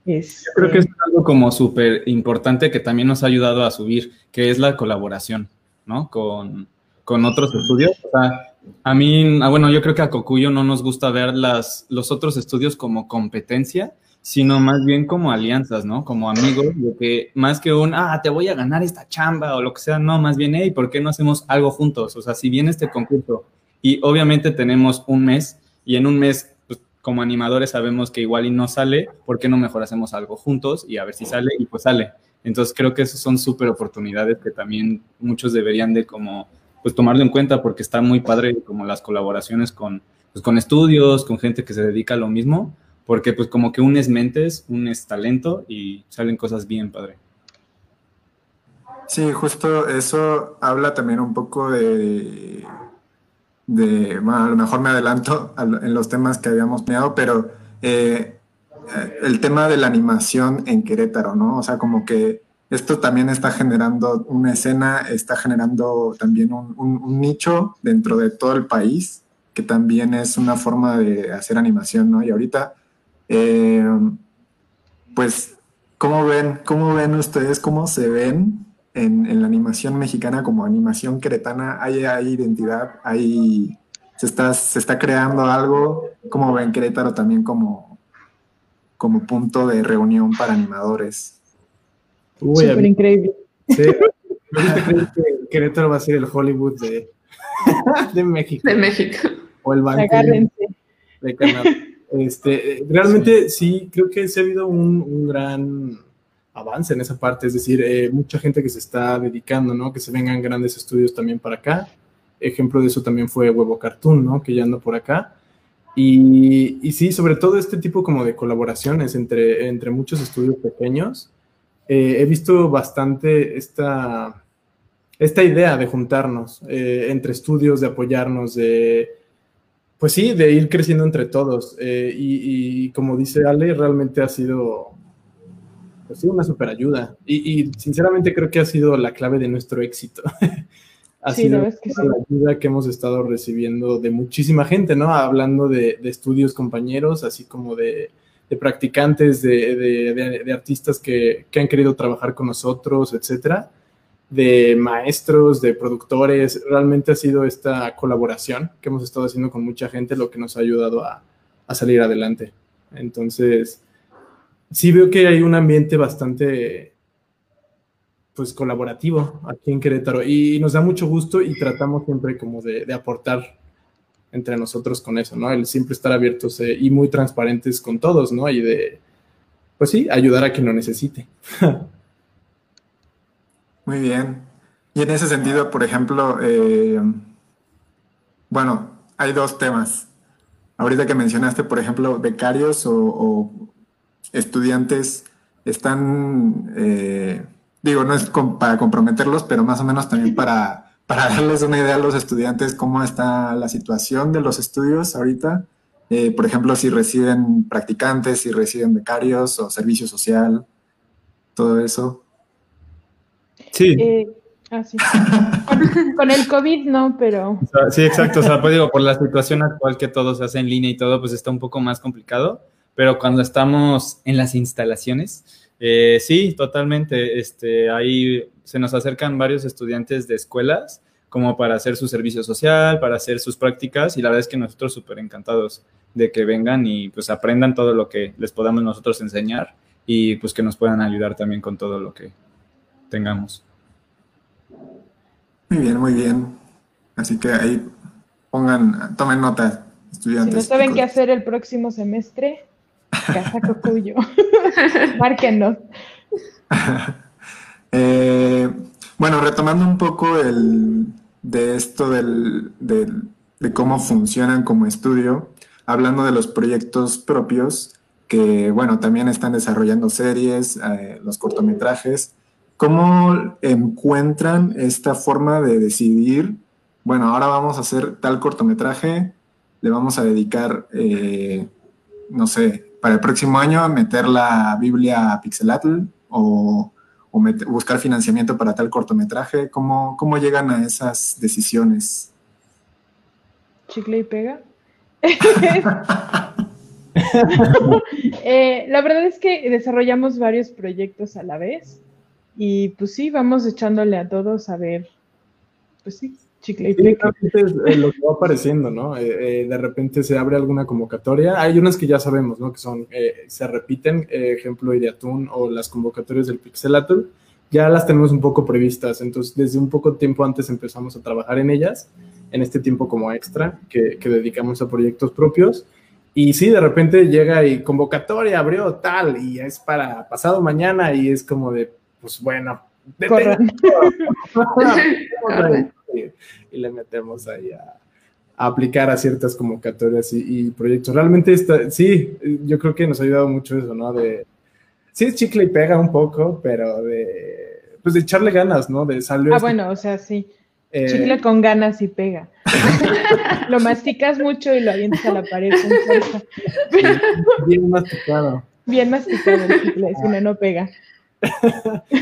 Yo creo que es algo como súper importante que también nos ha ayudado a subir, que es la colaboración, ¿no? Con, con otros estudios. O sea, A mí, ah, bueno, yo creo que a Cocuyo no nos gusta ver las, los otros estudios como competencia, sino más bien como alianzas, ¿no? Como amigos, de que más que un, ah, te voy a ganar esta chamba o lo que sea, no, más bien, hey, ¿por qué no hacemos algo juntos? O sea, si viene este concurso y obviamente tenemos un mes y en un mes, pues, como animadores sabemos que igual y no sale, ¿por qué no mejor hacemos algo juntos y a ver si sale y pues sale? Entonces creo que esas son súper oportunidades que también muchos deberían de como, pues tomarlo en cuenta porque está muy padre como las colaboraciones con, pues, con estudios, con gente que se dedica a lo mismo porque pues como que unes mentes, unes talento y salen cosas bien padre. Sí, justo eso habla también un poco de, de bueno, a lo mejor me adelanto en los temas que habíamos mirado, pero eh, el tema de la animación en Querétaro, ¿no? O sea, como que esto también está generando una escena, está generando también un, nicho dentro de todo el país, que también es una forma de hacer animación, ¿no? Y ahorita eh, pues, ¿cómo ven, ¿cómo ven ustedes, cómo se ven en, la animación mexicana como animación queretana? ¿Hay, hay identidad? ¿Hay, se, está, ¿Se está creando algo? ¿Cómo ven Querétaro también como, como punto de reunión para animadores? Súper increíble. Sí. [laughs] que Querétaro va a ser el Hollywood de, [laughs] de México? De México. O el banco de Canadá. Este, realmente sí, creo que se ha habido un, gran avance en esa parte, es decir, eh, mucha gente que se está dedicando, ¿no? Que se vengan grandes estudios también para acá. Ejemplo de eso también fue Huevo Cartoon, ¿no? Que ya ando por acá. Y, y, sí, sobre todo este tipo como de colaboraciones entre, entre muchos estudios pequeños. Eh, he visto bastante esta, esta idea de juntarnos eh, entre estudios, de apoyarnos, de pues sí, de ir creciendo entre todos. Eh, y, como dice Ale, realmente ha sido, pues una super ayuda. Y, sinceramente creo que ha sido la clave de nuestro éxito. [laughs] ha sido la ayuda que hemos estado recibiendo de muchísima gente, ¿no? Hablando de, estudios compañeros, así como de, practicantes, de, artistas que, que, han querido trabajar con nosotros, etcétera de maestros, de productores. Realmente ha sido esta colaboración que hemos estado haciendo con mucha gente lo que nos ha ayudado a, salir adelante. Entonces, sí veo que hay un ambiente bastante pues colaborativo aquí en Querétaro y nos da mucho gusto y tratamos siempre como de, aportar entre nosotros con eso, ¿no? El siempre estar abiertos eh, y muy transparentes con todos, ¿no? Y de, pues sí, ayudar a quien lo necesite. [laughs] Muy bien. Y en ese sentido, por ejemplo, eh, bueno, hay dos temas. Ahorita que mencionaste, por ejemplo, becarios o, estudiantes están, eh, digo, no es para comprometerlos, pero más o menos también para, para darles una idea a los estudiantes cómo está la situación de los estudios ahorita. Eh, por ejemplo, si reciben practicantes, si reciben becarios o servicio social, todo eso. Sí. Eh, ah, con, el COVID no, pero... Sí, exacto. O sea, pues digo, por la situación actual que todo se hace en línea y todo, pues está un poco más complicado. Pero cuando estamos en las instalaciones, eh, sí, totalmente. Este, ahí se nos acercan varios estudiantes de escuelas como para hacer su servicio social, para hacer sus prácticas y la verdad es que nosotros súper encantados de que vengan y pues aprendan todo lo que les podamos nosotros enseñar y pues que nos puedan ayudar también con todo lo que tengamos. Muy bien, muy bien. Así que ahí pongan, tomen nota, estudiantes. Si no saben qué hacer el próximo semestre, Casa Cocuyo. [laughs] Márquenos. [laughs] Eh, bueno, retomando un poco el, de esto del, de cómo funcionan como estudio, hablando de los proyectos propios, que bueno, también están desarrollando series, eh, los cortometrajes. ¿Cómo encuentran esta forma de decidir, bueno, ahora vamos a hacer tal cortometraje, le vamos a dedicar, eh, no sé, para el próximo año meter la Biblia a Pixelatl o, buscar financiamiento para tal cortometraje? ¿Cómo, ¿Cómo llegan a esas decisiones? Chicle y pega. [laughs] Eh, la verdad es que desarrollamos varios proyectos a la vez. Y pues sí, vamos echándole a todos a ver, pues sí, chicle y pega. Es lo que va apareciendo, ¿no? Eh, de repente se abre alguna convocatoria. Hay unas que ya sabemos, ¿no? Que son, se repiten, ejemplo Ideatun o las convocatorias del Pixelatul ya las tenemos un poco previstas, entonces desde un poco tiempo antes empezamos a trabajar en ellas, en este tiempo como extra que, dedicamos a proyectos propios. Y sí, de repente llega y convocatoria abrió tal y es para pasado mañana y es como de, pues bueno, [laughs] y, le metemos ahí a, aplicar a ciertas convocatorias y, proyectos. Realmente está, sí, yo creo que nos ha ayudado mucho eso, ¿no? De, sí es chicle y pega un poco, pero de, pues de echarle ganas, ¿no? De salir. Ah, bueno, o sea, sí. Eh, chicle con ganas y pega. [laughs] lo masticas mucho y lo avientas a la pared Bien masticado. Bien masticado el chicle, si no, no pega. [laughs]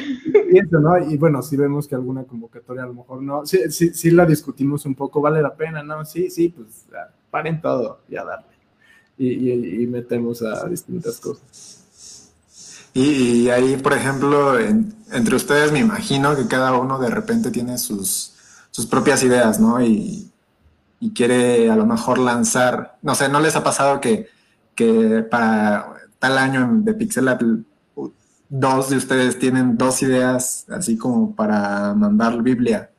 y. Y bueno, si vemos que alguna convocatoria a lo mejor no, sí, sí, sí la discutimos un poco, vale la pena, ¿no? Sí, sí, pues paren todo y a darle. y metemos a distintas cosas. Y, ahí, por ejemplo, entre ustedes me imagino que cada uno de repente tiene sus, sus propias ideas, ¿no? Y, quiere a lo mejor lanzar, no sé, ¿no les ha pasado que, que para tal año de Pixel dos de ustedes tienen dos ideas así como para mandar Biblia?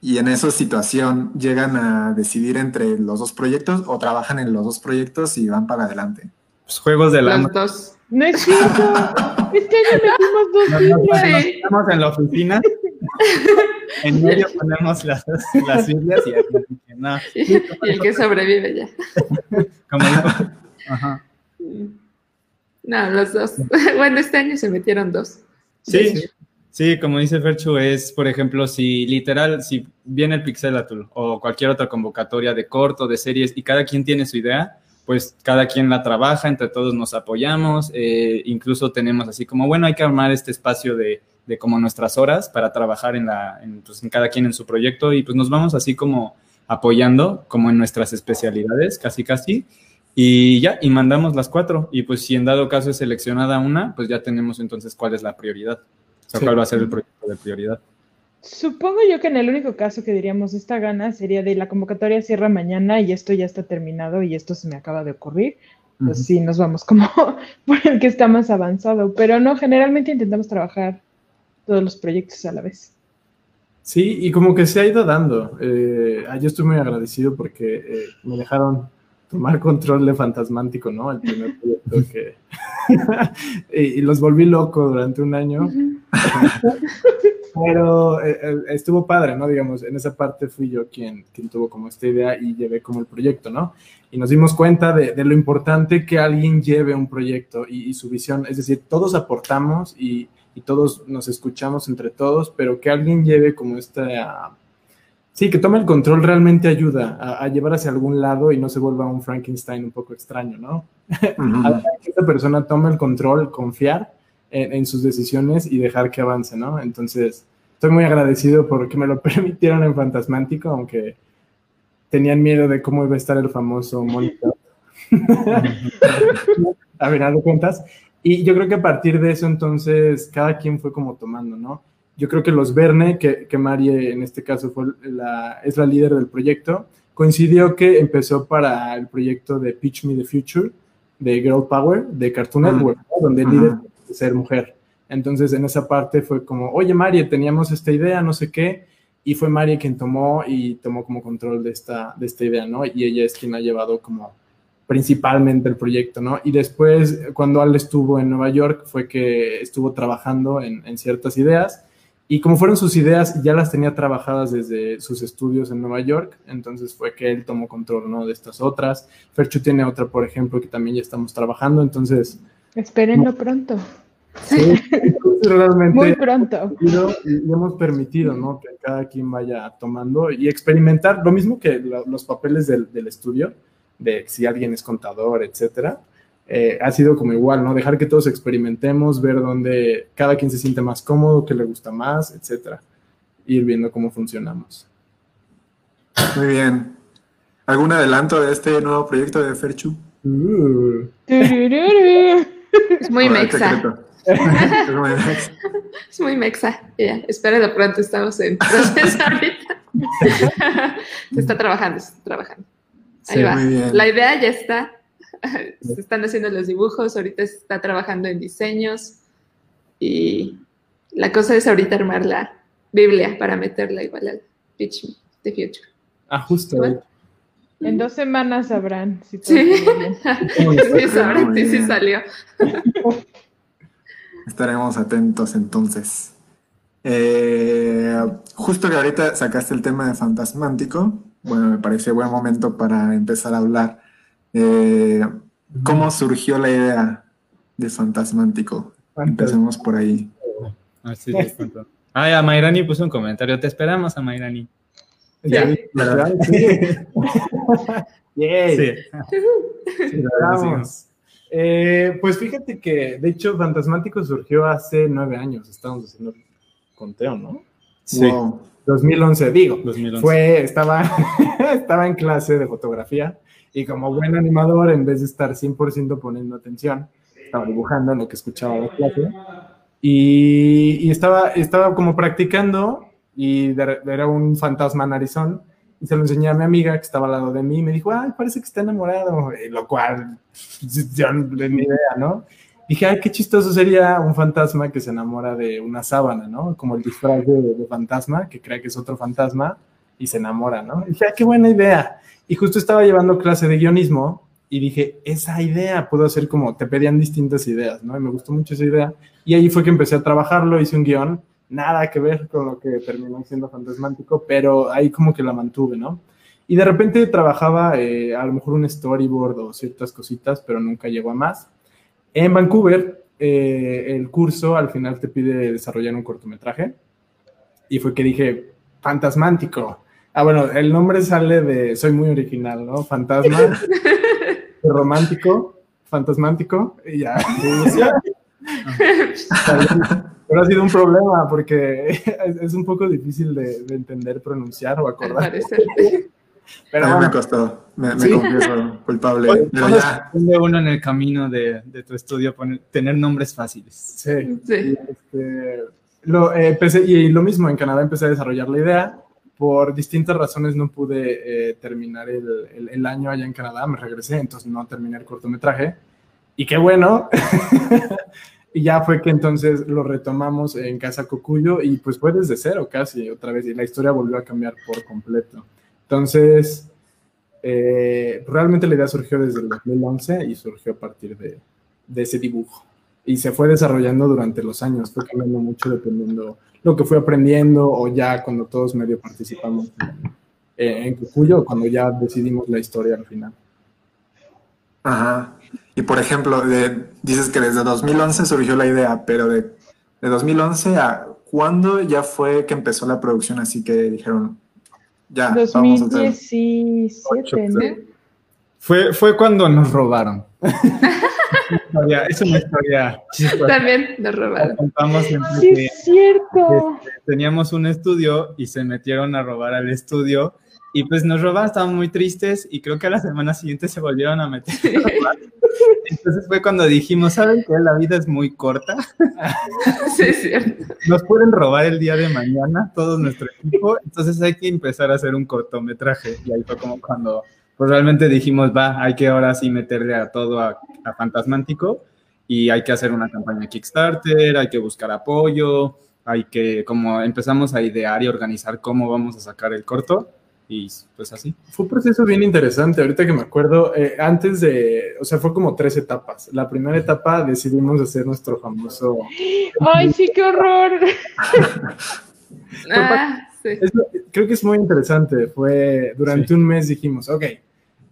Y en esa situación llegan a decidir entre los dos proyectos o trabajan en los dos proyectos y van para adelante. Pues juegos de la... No es cierto. [laughs] Este año metimos dos Biblias. estamos en la oficina. [laughs] En medio ponemos las, las Biblias y aquí no. [laughs] Y el que sobrevive ya. Como dijo. Ajá. No, los dos. [laughs] Bueno, este año se metieron dos. Sí, sí, como dice Ferchu, es, por ejemplo, si literal, si viene el Pixelatul o cualquier otra convocatoria de corto, de series, y cada quien tiene su idea, pues cada quien la trabaja, entre todos nos apoyamos, eh, incluso tenemos así como, bueno, hay que armar este espacio de, de como nuestras horas para trabajar en, la, en, pues, en cada quien en su proyecto y pues nos vamos así como apoyando como en nuestras especialidades, casi casi, y ya, y mandamos las cuatro, y pues si en dado caso es seleccionada una, pues ya tenemos entonces cuál es la prioridad, o sea, cuál va a ser el proyecto de prioridad. Supongo yo que en el único caso que diríamos esta gana sería de la convocatoria cierra mañana y esto ya está terminado y esto se me acaba de ocurrir. Pues sí, nos vamos como [laughs] por el que está más avanzado, pero no, generalmente intentamos trabajar todos los proyectos a la vez. Sí, y como que se ha ido dando. Eh, yo estoy muy agradecido porque eh, me dejaron tomar control de Fantasmántico, ¿no? El primer proyecto que... [laughs] y, los volví loco durante un año. Pero eh, eh, estuvo padre, ¿no? Digamos, en esa parte fui yo quien, quien tuvo como esta idea y llevé como el proyecto, ¿no? Y nos dimos cuenta de, de lo importante que alguien lleve un proyecto y, su visión, es decir, todos aportamos y, y, todos nos escuchamos entre todos, pero que alguien lleve como esta... sí, que tome el control realmente ayuda a, a, llevar hacia algún lado y no se vuelva un Frankenstein un poco extraño, ¿no? [laughs] que esta persona tome el control, confiar en, sus decisiones y dejar que avance, ¿no? Entonces, estoy muy agradecido porque me lo [laughs] permitieron en Fantasmántico, aunque tenían miedo de cómo iba a estar el famoso monitor. [laughs] a ver, de cuentas. Y yo creo que a partir de eso, entonces, cada quien fue como tomando, ¿no? Yo creo que los Verne, que, que Marie en este caso fue la, es la líder del proyecto, coincidió que empezó para el proyecto de Pitch Me the Future, de Girl Power, de Cartoon Network, donde el líder ser mujer. Entonces, en esa parte fue como, oye, Marie, teníamos esta idea, no sé qué, y fue Marie quien tomó y tomó como control de esta, de esta idea, ¿no? Y ella es quien ha llevado como principalmente el proyecto, ¿no? Y después, cuando Al estuvo en Nueva York, fue que estuvo trabajando en, en ciertas ideas, y como fueron sus ideas, ya las tenía trabajadas desde sus estudios en Nueva York, entonces fue que él tomó control, ¿no? De estas otras. Ferchu tiene otra, por ejemplo, que también ya estamos trabajando, entonces... Espérenlo pronto. Sí, realmente Muy pronto. Y hemos permitido ¿no? que cada quien vaya tomando y experimentar lo mismo que los papeles del, estudio, de si alguien es contador, etcétera. Eh, ha sido como igual, ¿no? Dejar que todos experimentemos, ver dónde cada quien se siente más cómodo, qué le gusta más, etcétera. Ir viendo cómo funcionamos. Muy bien. ¿Algún adelanto de este nuevo proyecto de Ferchu? Uh. Es muy [laughs] mexa es muy mexa. Ya, espera, de pronto estamos en proceso [laughs] ahorita. se está trabajando, se está trabajando. Ahí Sí, va. muy bien. La idea ya está. [laughs] Se están haciendo los dibujos, ahorita se está trabajando en diseños y la cosa es ahorita armar la Biblia para meterla igual al Pitch Me the Future. Ah, justo. Bueno. En dos semanas sabrán si todo Sí. [laughs] Sí, sabrán Muy si sí salió. Estaremos atentos entonces. Eh, justo que ahorita sacaste el tema de Fantasmántico, bueno, me parece buen momento para empezar a hablar. Eh, ¿Cómo surgió la idea de Fantasmántico? Empecemos por ahí. Ah, sí, sí, cuento. Ah, ya, Mayrani puso un comentario. Te esperamos a Mayrani. Ya, ¿verdad? Sí. [laughs] [laughs] Yay. Sí. Sí, vamos. Eh, pues fíjate que, de hecho, Fantasmático surgió hace nueve años. Estábamos haciendo el conteo, ¿no? Sí. Wow. 2011, digo. 2011. Fue, estaba, [laughs] estaba en clase de fotografía y como buen animador, en vez de estar 100% poniendo atención, estaba dibujando en lo que escuchaba la clase y, y estaba, estaba como practicando y de- era un fantasma narizón y se lo enseñé a mi amiga que estaba al lado de mí y me dijo, ay, parece que está enamorado, y lo cual yo no ni idea, ¿no? Dije, ay, qué chistoso sería un fantasma que se enamora de una sábana, ¿no? Como el disfraz de, de fantasma, que cree que es otro fantasma y se enamora, ¿no? Y dije, ay, qué buena idea. Y justo estaba llevando clase de guionismo y dije, esa idea puedo hacer como, te pedían distintas ideas, ¿no? Y me gustó mucho esa idea. Y ahí fue que empecé a trabajarlo, hice un guion, nada que ver con lo que terminó siendo fantasmántico, pero ahí como que la mantuve, ¿no? Y de repente trabajaba eh, a lo mejor un storyboard o ciertas cositas, pero nunca llegó a más. En Vancouver, eh, el curso al final te pide desarrollar un cortometraje y fue que dije, fantasmántico. Ah, bueno, el nombre sale de, soy muy original, ¿no? Fantasma, [laughs] romántico, fantasmántico, y ya. Pero ha sido un problema porque es, es un poco difícil de, de entender, pronunciar o acordar. Pero a mí me costó, me, me Sí. confieso culpable, Oye, pero ¿cómo ya. uno en el camino de, de tu estudio poner- tener nombres fáciles? sí. Sí. Este, lo, eh, empecé- y lo mismo, en Canadá empecé a desarrollar la idea. Por distintas razones no pude eh, terminar el, año allá en Canadá, me regresé, entonces no terminé el cortometraje. Y qué bueno. [laughs] y ya fue que entonces lo retomamos en Casa Cocuyo y pues fue desde cero casi otra vez y la historia volvió a cambiar por completo. Entonces, eh, realmente la idea surgió desde el 2011 y surgió a partir de ese dibujo y se fue desarrollando durante los años, fue cambiando mucho dependiendo lo que fui aprendiendo o ya cuando todos medio participamos en, en Cucuyo, cuando ya decidimos la historia al final. Ajá. Y por ejemplo, de- dices que desde 2011 surgió la idea, pero de, de 2011 a cuándo ya fue que empezó la producción, así que dijeron, ya, vamos a hacer. 2017, ¿no? Fue, fue cuando nos robaron. [laughs] Es una historia chistosa. También nos robaron. Sí, que es cierto. teníamos un estudio y se metieron a robar al estudio y pues nos robaron, estaban muy tristes y creo que a la semana siguiente se volvieron a meter. a robar. Entonces fue cuando dijimos, ¿saben qué? La vida es muy corta. [laughs] Sí, es cierto. Nos pueden robar el día de mañana todo nuestro equipo, entonces hay que empezar a hacer un cortometraje. Y ahí fue como cuando pues realmente dijimos, va, hay que ahora sí meterle a todo a, a Fantasmántico y hay que hacer una campaña Kickstarter, hay que buscar apoyo, hay que, como empezamos a idear y organizar cómo vamos a sacar el corto y pues así. Fue un proceso bien interesante, ahorita que me acuerdo, eh, antes de, o sea, fue como tres etapas. La primera etapa decidimos hacer nuestro famoso... Ay, sí, qué horror. [laughs] Ah, sí. Creo que es muy interesante, fue durante Sí. un mes dijimos, ok,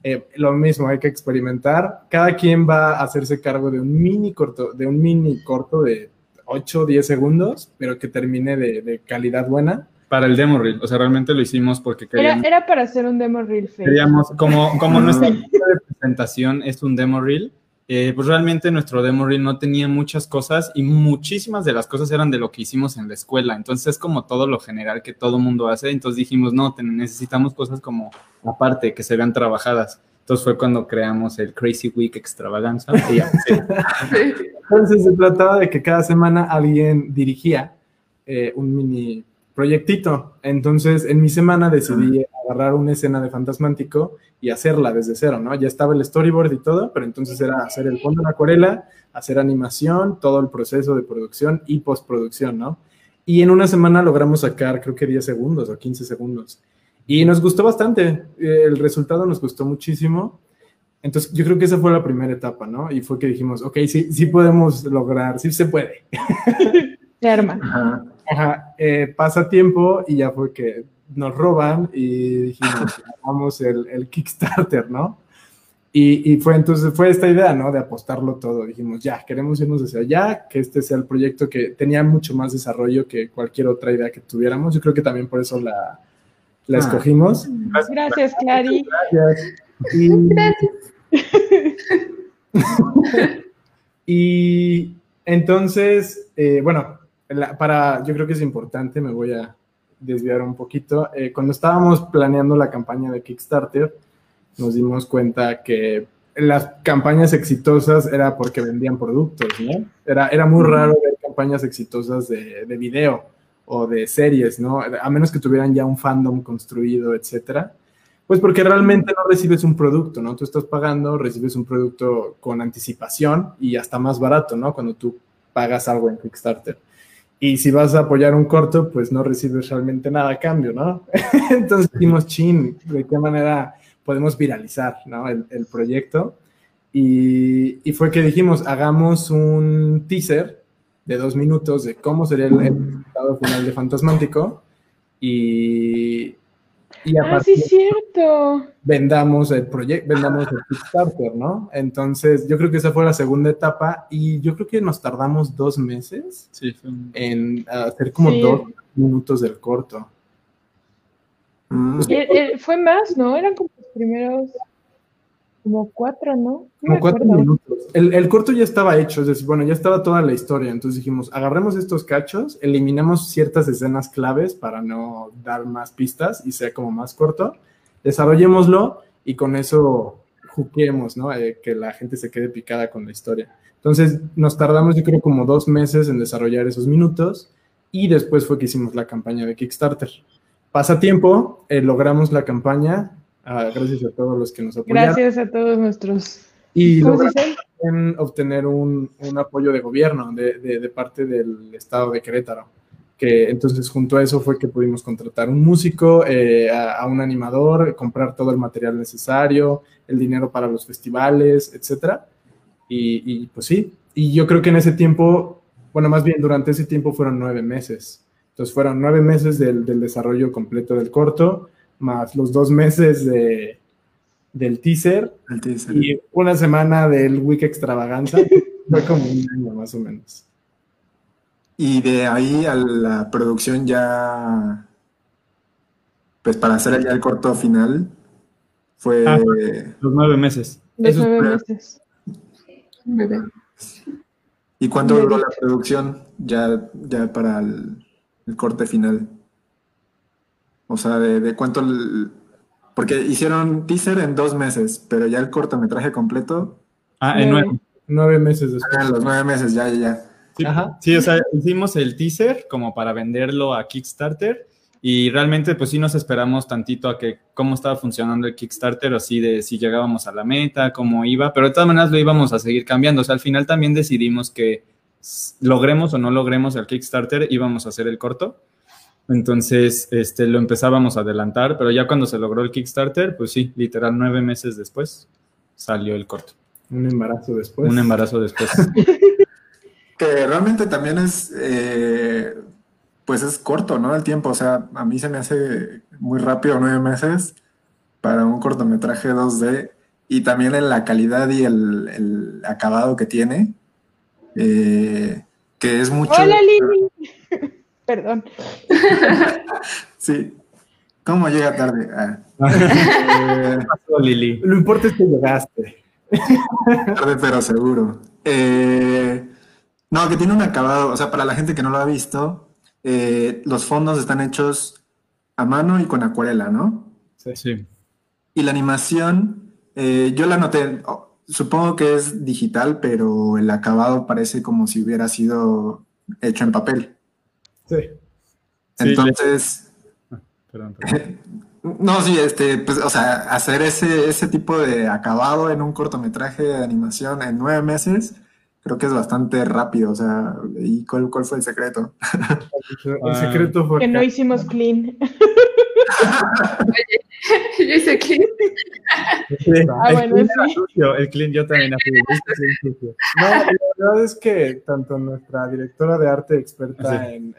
eh, lo mismo, hay que experimentar, cada quien va a hacerse cargo de un mini corto, de un mini corto de 8 o 10 segundos, pero que termine de, de calidad buena. Para el demo reel, o sea, realmente lo hicimos porque Era, queríamos... era para hacer un demo reel fake. Queríamos, como, como nuestra [laughs] presentación es un demo reel, eh, pues realmente nuestro demo reel no tenía muchas cosas y muchísimas de las cosas eran de lo que hicimos en la escuela. Entonces es como todo lo general que todo mundo hace. Entonces dijimos, no, necesitamos cosas como aparte, que se vean trabajadas. Entonces fue cuando creamos el Crazy Week Extravaganza. [laughs] y ya, sí. Sí. Entonces se trataba de que cada semana alguien dirigía eh, un mini proyectito. Entonces, en mi semana decidí agarrar una escena de Fantasmántico y hacerla desde cero, ¿no? Ya estaba el storyboard y todo, pero entonces era hacer el fondo en acuarela, hacer animación, todo el proceso de producción y postproducción, ¿no? Y en una semana logramos sacar, creo que 10 segundos o 15 segundos. Y nos gustó bastante, el resultado nos gustó muchísimo. Entonces, yo creo que esa fue la primera etapa, ¿no? Y fue que dijimos, ok, sí, sí podemos lograr, sí se puede. [laughs] Se arma. Ajá. Ajá. Eh, pasa tiempo y ya fue que nos roban y dijimos, [laughs] vamos el, el Kickstarter, ¿no? Y, y, fue entonces, fue esta idea, ¿no? De apostarlo todo. Dijimos, ya, queremos irnos hacia allá, que este sea el proyecto que tenía mucho más desarrollo que cualquier otra idea que tuviéramos. Yo creo que también por eso la, la ah. escogimos. Gracias, Clary. Gracias. Y, Gracias. [laughs] y entonces, eh, bueno, la, para, yo creo que es importante, me voy a desviar un poquito. Eh, cuando estábamos planeando la campaña de Kickstarter, nos dimos cuenta que las campañas exitosas era porque vendían productos, ¿no? Era, era muy raro ver campañas exitosas de, de video o de series, ¿no? A menos que tuvieran ya un fandom construido, etcétera. Pues porque realmente no recibes un producto, ¿no? Tú estás pagando, recibes un producto con anticipación y hasta más barato, ¿no? Cuando tú pagas algo en Kickstarter. Y si vas a apoyar un corto, pues no recibes realmente nada a cambio, ¿no? [laughs] Entonces dijimos, chin, ¿de qué manera podemos viralizar, ¿no? El, el proyecto. Y, y, fue que dijimos, hagamos un teaser de dos minutos de cómo sería el, el resultado final de Fantasmántico. Y, y ah, sí, es cierto. Vendamos el proyecto, vendamos el Kickstarter, ¿no? Entonces, yo creo que esa fue la segunda etapa y yo creo que nos tardamos dos meses sí, en hacer como sí. dos minutos del corto. Mm. Y, y, fue más, ¿no? Eran como los primeros como cuatro, ¿no? no como cuatro minutos. El, el, corto ya estaba hecho, es decir, bueno, ya estaba toda la historia. Entonces dijimos, agarremos estos cachos, eliminamos ciertas escenas claves para no dar más pistas y sea como más corto, desarrollémoslo y con eso juquemos, ¿no? Eh, que la gente se quede picada con la historia. Entonces nos tardamos, yo creo, como dos meses en desarrollar esos minutos y después fue que hicimos la campaña de Kickstarter. Pasa tiempo, eh, logramos la campaña, Ah, gracias a todos los que nos apoyaron. Gracias a todos nuestros. Y logramos obtener un, un, apoyo de gobierno de, de, de, parte del estado de Querétaro. Que entonces, junto a eso, fue que pudimos contratar un músico, eh, a, a, un animador, comprar todo el material necesario, el dinero para los festivales, etcétera. Y, y pues sí, y yo creo que en ese tiempo, bueno, más bien durante ese tiempo fueron nueve meses. Entonces, fueron nueve meses del, del desarrollo completo del corto más los dos meses de, del teaser, teaser, y una semana del Week Extravaganza. [laughs] fue como un año más o menos. Y de ahí a la producción ya, pues para hacer ya el corto final, fue... Ah, los nueve meses. Los nueve meses. ¿Y cuánto duró la producción ya, ya para el, el corte final? O sea, de, de cuánto... El, porque hicieron teaser en dos meses, pero ya el cortometraje completo... Ah, en nueve. Nueve meses después. Ah, los nueve meses, ya, ya, ya. Sí, Ajá. sí, o sea, hicimos el teaser como para venderlo a Kickstarter y realmente pues sí nos esperamos tantito a que cómo estaba funcionando el Kickstarter, o así de si llegábamos a la meta, cómo iba, pero de todas maneras lo íbamos a seguir cambiando. O sea, al final también decidimos que logremos o no logremos el Kickstarter, íbamos a hacer el corto. Entonces, este, lo empezábamos a adelantar, pero ya cuando se logró el Kickstarter, pues sí, literal nueve meses después salió el corto. Un embarazo después. Un embarazo después. [laughs] que realmente también es, eh, pues es corto, ¿no? El tiempo, o sea, a mí se me hace muy rápido nueve meses para un cortometraje 2D y también en la calidad y el, el acabado que tiene, eh, que es mucho... Hola, Lili. Perdón. [laughs] sí. ¿Cómo llega tarde? Ah. [laughs] eh, Lili? Lo importante es que llegaste. tarde, pero seguro. Eh, no, que tiene un acabado, o sea, para la gente que no lo ha visto, eh, los fondos están hechos a mano y con acuarela, ¿no? Sí. sí. Y la animación, eh, yo la noté, oh, supongo que es digital, pero el acabado parece como si hubiera sido hecho en papel. Sí. Entonces, [laughs] no, sí, este, pues, o sea, hacer ese, ese tipo de acabado en un cortometraje de animación en nueve meses, creo que es bastante rápido, o sea, ¿y cuál, cuál fue el secreto? [laughs] el secreto fue que no hicimos clean. [laughs] yo hice clean. Ah, el, clean sucio, el clean yo también No, la verdad es que tanto nuestra directora de arte experta en,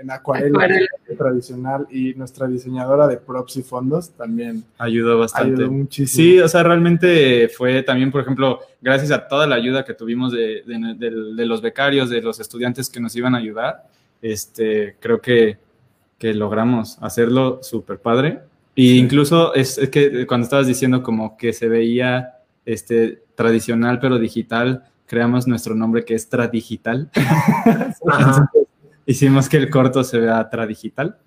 en, acuarela, tradicional y nuestra diseñadora de props y fondos también ayudó bastante. Ayudó muchísimo. Sí, o sea, realmente fue también, por ejemplo, gracias a toda la ayuda que tuvimos de, de, de los becarios, de los estudiantes que nos iban a ayudar, este, creo que, que logramos hacerlo súper padre y incluso es, que cuando estabas diciendo como que se veía este, tradicional pero digital, creamos nuestro nombre que es Tradigital. [laughs] hicimos que el corto se vea tradigital.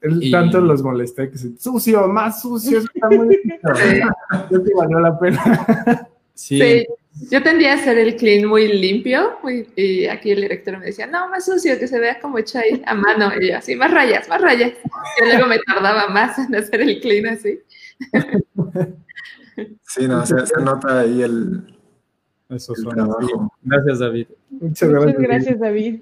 El, Tanto los molesté que se, sucio, más sucio, está muy [laughs] Yo te valió la pena. sí. Yo tendría a hacer el clean muy limpio y aquí el director me decía, no, más sucio, que se vea como hecho ahí a mano. Y yo, así, más rayas, más rayas. Y luego me tardaba más en hacer el clean así. [laughs] Sí, no, se, nota ahí el, Eso suena. Gracias, David. Muchas gracias, gracias David.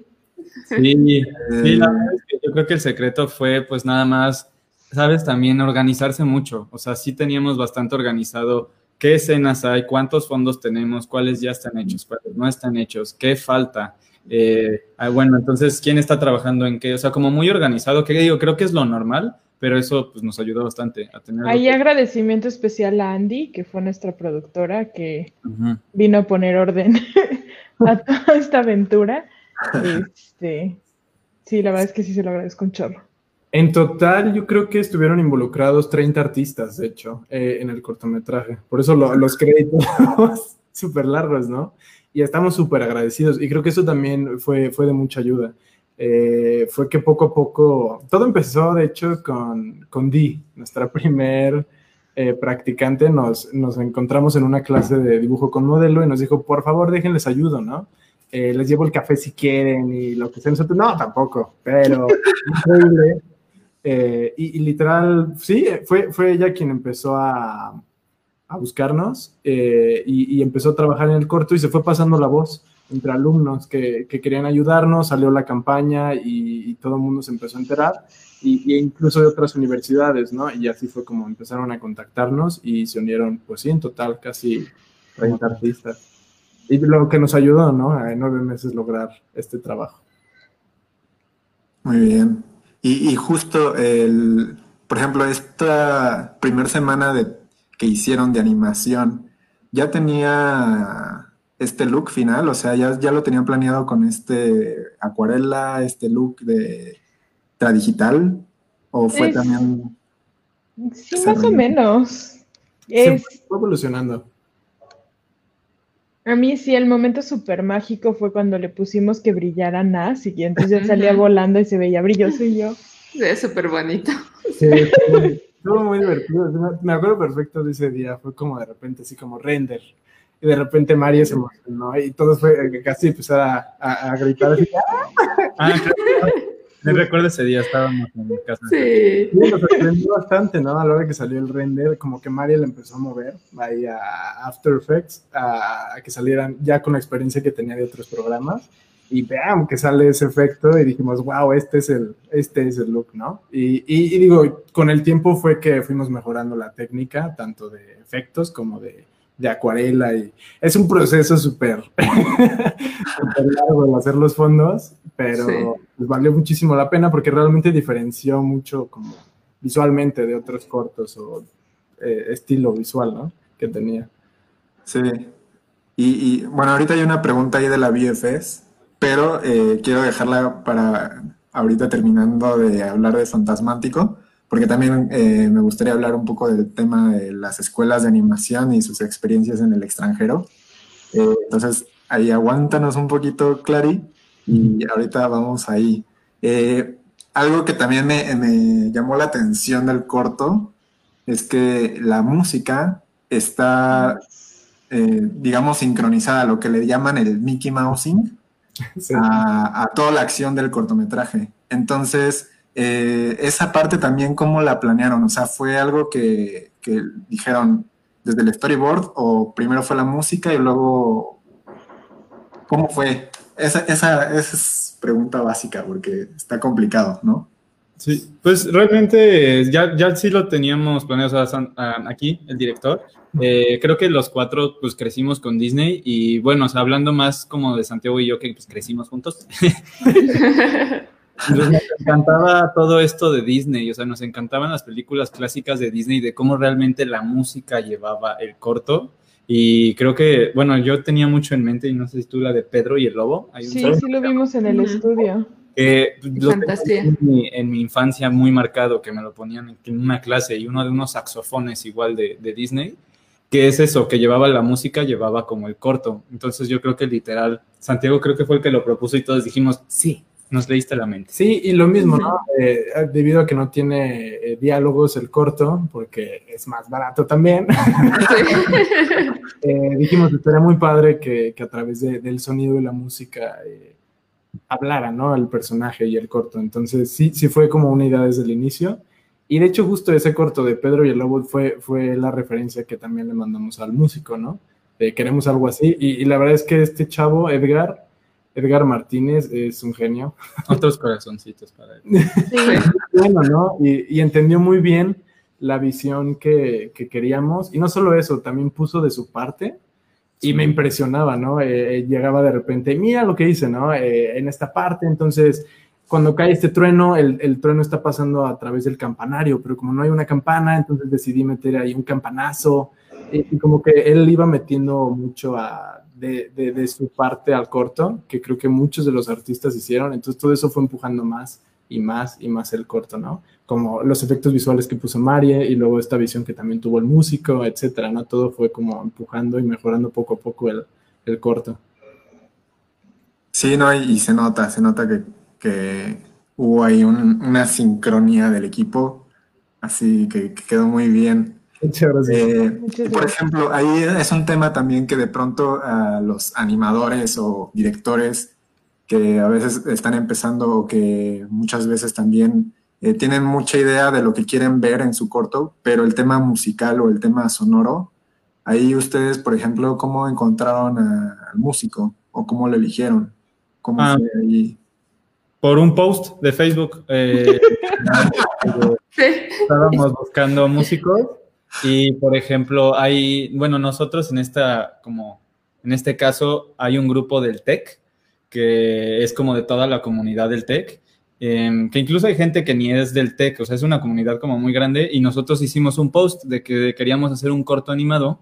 Sí, sí, la verdad es que yo creo que el secreto fue pues nada más, sabes, también organizarse mucho. O sea, sí teníamos bastante organizado qué escenas hay, cuántos fondos tenemos, cuáles ya están hechos, cuáles no están hechos, qué falta. Eh, ah, bueno, entonces, ¿quién está trabajando en qué? O sea, como muy organizado, que digo, creo que es lo normal, pero eso pues, nos ayudó bastante a tener... Hay agradecimiento especial a Andy, que fue nuestra productora, que vino a poner orden [laughs] a toda esta aventura. Este, sí, la verdad es que sí se lo agradezco un chorro. En total, yo creo que estuvieron involucrados 30 artistas, de hecho, eh, en el cortometraje. Por eso los créditos [laughs] súper largos, ¿no? Y estamos súper agradecidos. Y creo que eso también fue, fue de mucha ayuda. Eh, fue que poco a poco, todo empezó, de hecho, con, con Di, nuestra primer eh, practicante. Nos, nos encontramos en una clase de dibujo con modelo y nos dijo, por favor, déjenles ayudo, ¿no? les llevo el café si quieren y lo que sea. Nosotros, no, tampoco, pero [laughs] increíble eh, y, literal, sí, fue, fue ella quien empezó a, a buscarnos eh, y, empezó a trabajar en el corto y se fue pasando la voz entre alumnos que, que querían ayudarnos, salió la campaña y, todo el mundo se empezó a enterar, y, incluso de otras universidades, ¿no? Y así fue como empezaron a contactarnos y se unieron, pues sí, en total casi 30 artistas. Y lo que nos ayudó, ¿no? En nueve meses lograr este trabajo. Muy bien. Y, justo, el, por ejemplo, esta primera semana de, que hicieron de animación, ya tenía este look final, o sea, ya, ya lo tenían planeado con este acuarela, este look de tradigital, o fue también... Sí, más o menos. Se fue evolucionando. A mí sí, el momento súper mágico fue cuando le pusimos que brillara Nas y entonces ya salía volando y se veía brilloso y yo. Es súper bonito. Sí, estuvo muy divertido. Me acuerdo perfecto de ese día. Fue como de repente, así como render. Y de repente Mario se emocionó y todos fue casi empezar a, a, gritar así. Ah, Me recuerdo ese día, estábamos en mi casa. Sí. sí. Nos sorprendió bastante, ¿no? A la hora que salió el render, como que Mario le empezó a mover ahí a After Effects, a, que salieran ya con la experiencia que tenía de otros programas. Y vean que sale ese efecto y dijimos, wow, este es el, este es el look, ¿no? Y, y, digo, con el tiempo fue que fuimos mejorando la técnica, tanto de efectos como de, de acuarela y es un proceso súper [laughs] largo el hacer los fondos, pero pues, valió muchísimo la pena porque realmente diferenció mucho como visualmente de otros cortos o eh, estilo visual, ¿no? Que tenía. Sí. Y, y, bueno, ahorita hay una pregunta ahí de la BFS, pero eh, quiero dejarla para ahorita terminando de hablar de Fantasmático porque también eh, me gustaría hablar un poco del tema de las escuelas de animación y sus experiencias en el extranjero. Eh, entonces, ahí aguántanos un poquito, Clary, y ahorita vamos ahí. Eh, algo que también me, llamó la atención del corto es que la música está, digamos, sincronizada, lo que le llaman el Mickey Mousing, a, a toda la acción del cortometraje. Entonces, eh, esa parte también, ¿cómo la planearon? O sea, ¿fue algo que, que dijeron desde el storyboard o primero fue la música y luego, ¿cómo fue? Esa, esa, esa es pregunta básica porque está complicado, ¿no? Sí, pues realmente ya, ya sí lo teníamos planeado o sea, aquí, el director. Eh, creo que los cuatro pues crecimos con Disney y bueno, o sea, hablando más como de Santiago y yo que pues crecimos juntos. [laughs] [laughs] nos encantaba todo esto de Disney, o sea, nos encantaban las películas clásicas de Disney, de cómo realmente la música llevaba el corto. Y creo que, bueno, yo tenía mucho en mente, y no sé si tú la de Pedro y el Lobo. sí, sí lo vimos en el estudio. Eh, en, mi, en, mi, infancia muy marcado, que me lo ponían en una clase y uno de unos saxofones igual de, de Disney, que es eso, que llevaba la música, llevaba como el corto. Entonces yo creo que literal, Santiago creo que fue el que lo propuso y todos dijimos, sí, nos leíste la mente. Sí, y lo mismo, ¿no? Eh, debido a que no tiene eh, diálogos el corto, porque es más barato también, [laughs] eh, dijimos que estaría muy padre que, que a través de, del sonido y la música hablara, ¿no? El personaje y el corto. Entonces, sí, sí fue como una idea desde el inicio. Y de hecho, justo ese corto de Pedro y el Lobo fue, fue la referencia que también le mandamos al músico, ¿no? queremos algo así. Y, y, la verdad es que este chavo, Edgar, Edgar Martínez es un genio. [laughs] Otros corazoncitos para él. Sí. [laughs] bueno, ¿no? Y, entendió muy bien la visión que, queríamos. Y no solo eso, también puso de su parte. Y me impresionaba, ¿no? Eh, eh, llegaba de repente, mira lo que hice, ¿no? Eh, en esta parte, entonces, cuando cae este trueno, el, trueno está pasando a través del campanario, pero como no hay una campana, entonces decidí meter ahí un campanazo. Y como que él iba metiendo mucho a de, de, su parte al corto, que creo que muchos de los artistas hicieron, entonces todo eso fue empujando más y más y más el corto, ¿no? Como los efectos visuales que puso Marie y luego esta visión que también tuvo el músico, etcétera, ¿no? Todo fue como empujando y mejorando poco a poco el, el corto. Sí, no, y, se nota, se nota que, que hubo ahí una sincronía del equipo, así que, que quedó muy bien. Eh, por ejemplo, ahí es un tema también que de pronto a los animadores o directores que a veces están empezando o que muchas veces también eh, tienen mucha idea de lo que quieren ver en su corto, pero el tema musical o el tema sonoro, ahí ustedes, por ejemplo, ¿cómo encontraron al músico o cómo lo eligieron? ¿Cómo ah, fue ahí? Por un post de Facebook. Eh, [laughs] [laughs] estábamos buscando músicos y por ejemplo, hay, bueno, nosotros en esta, como en este caso, hay un grupo del TEC, que es como de toda la comunidad del TEC, em, que incluso hay gente que ni es del TEC, o sea, es una comunidad como muy grande, y nosotros hicimos un post de que queríamos hacer un corto animado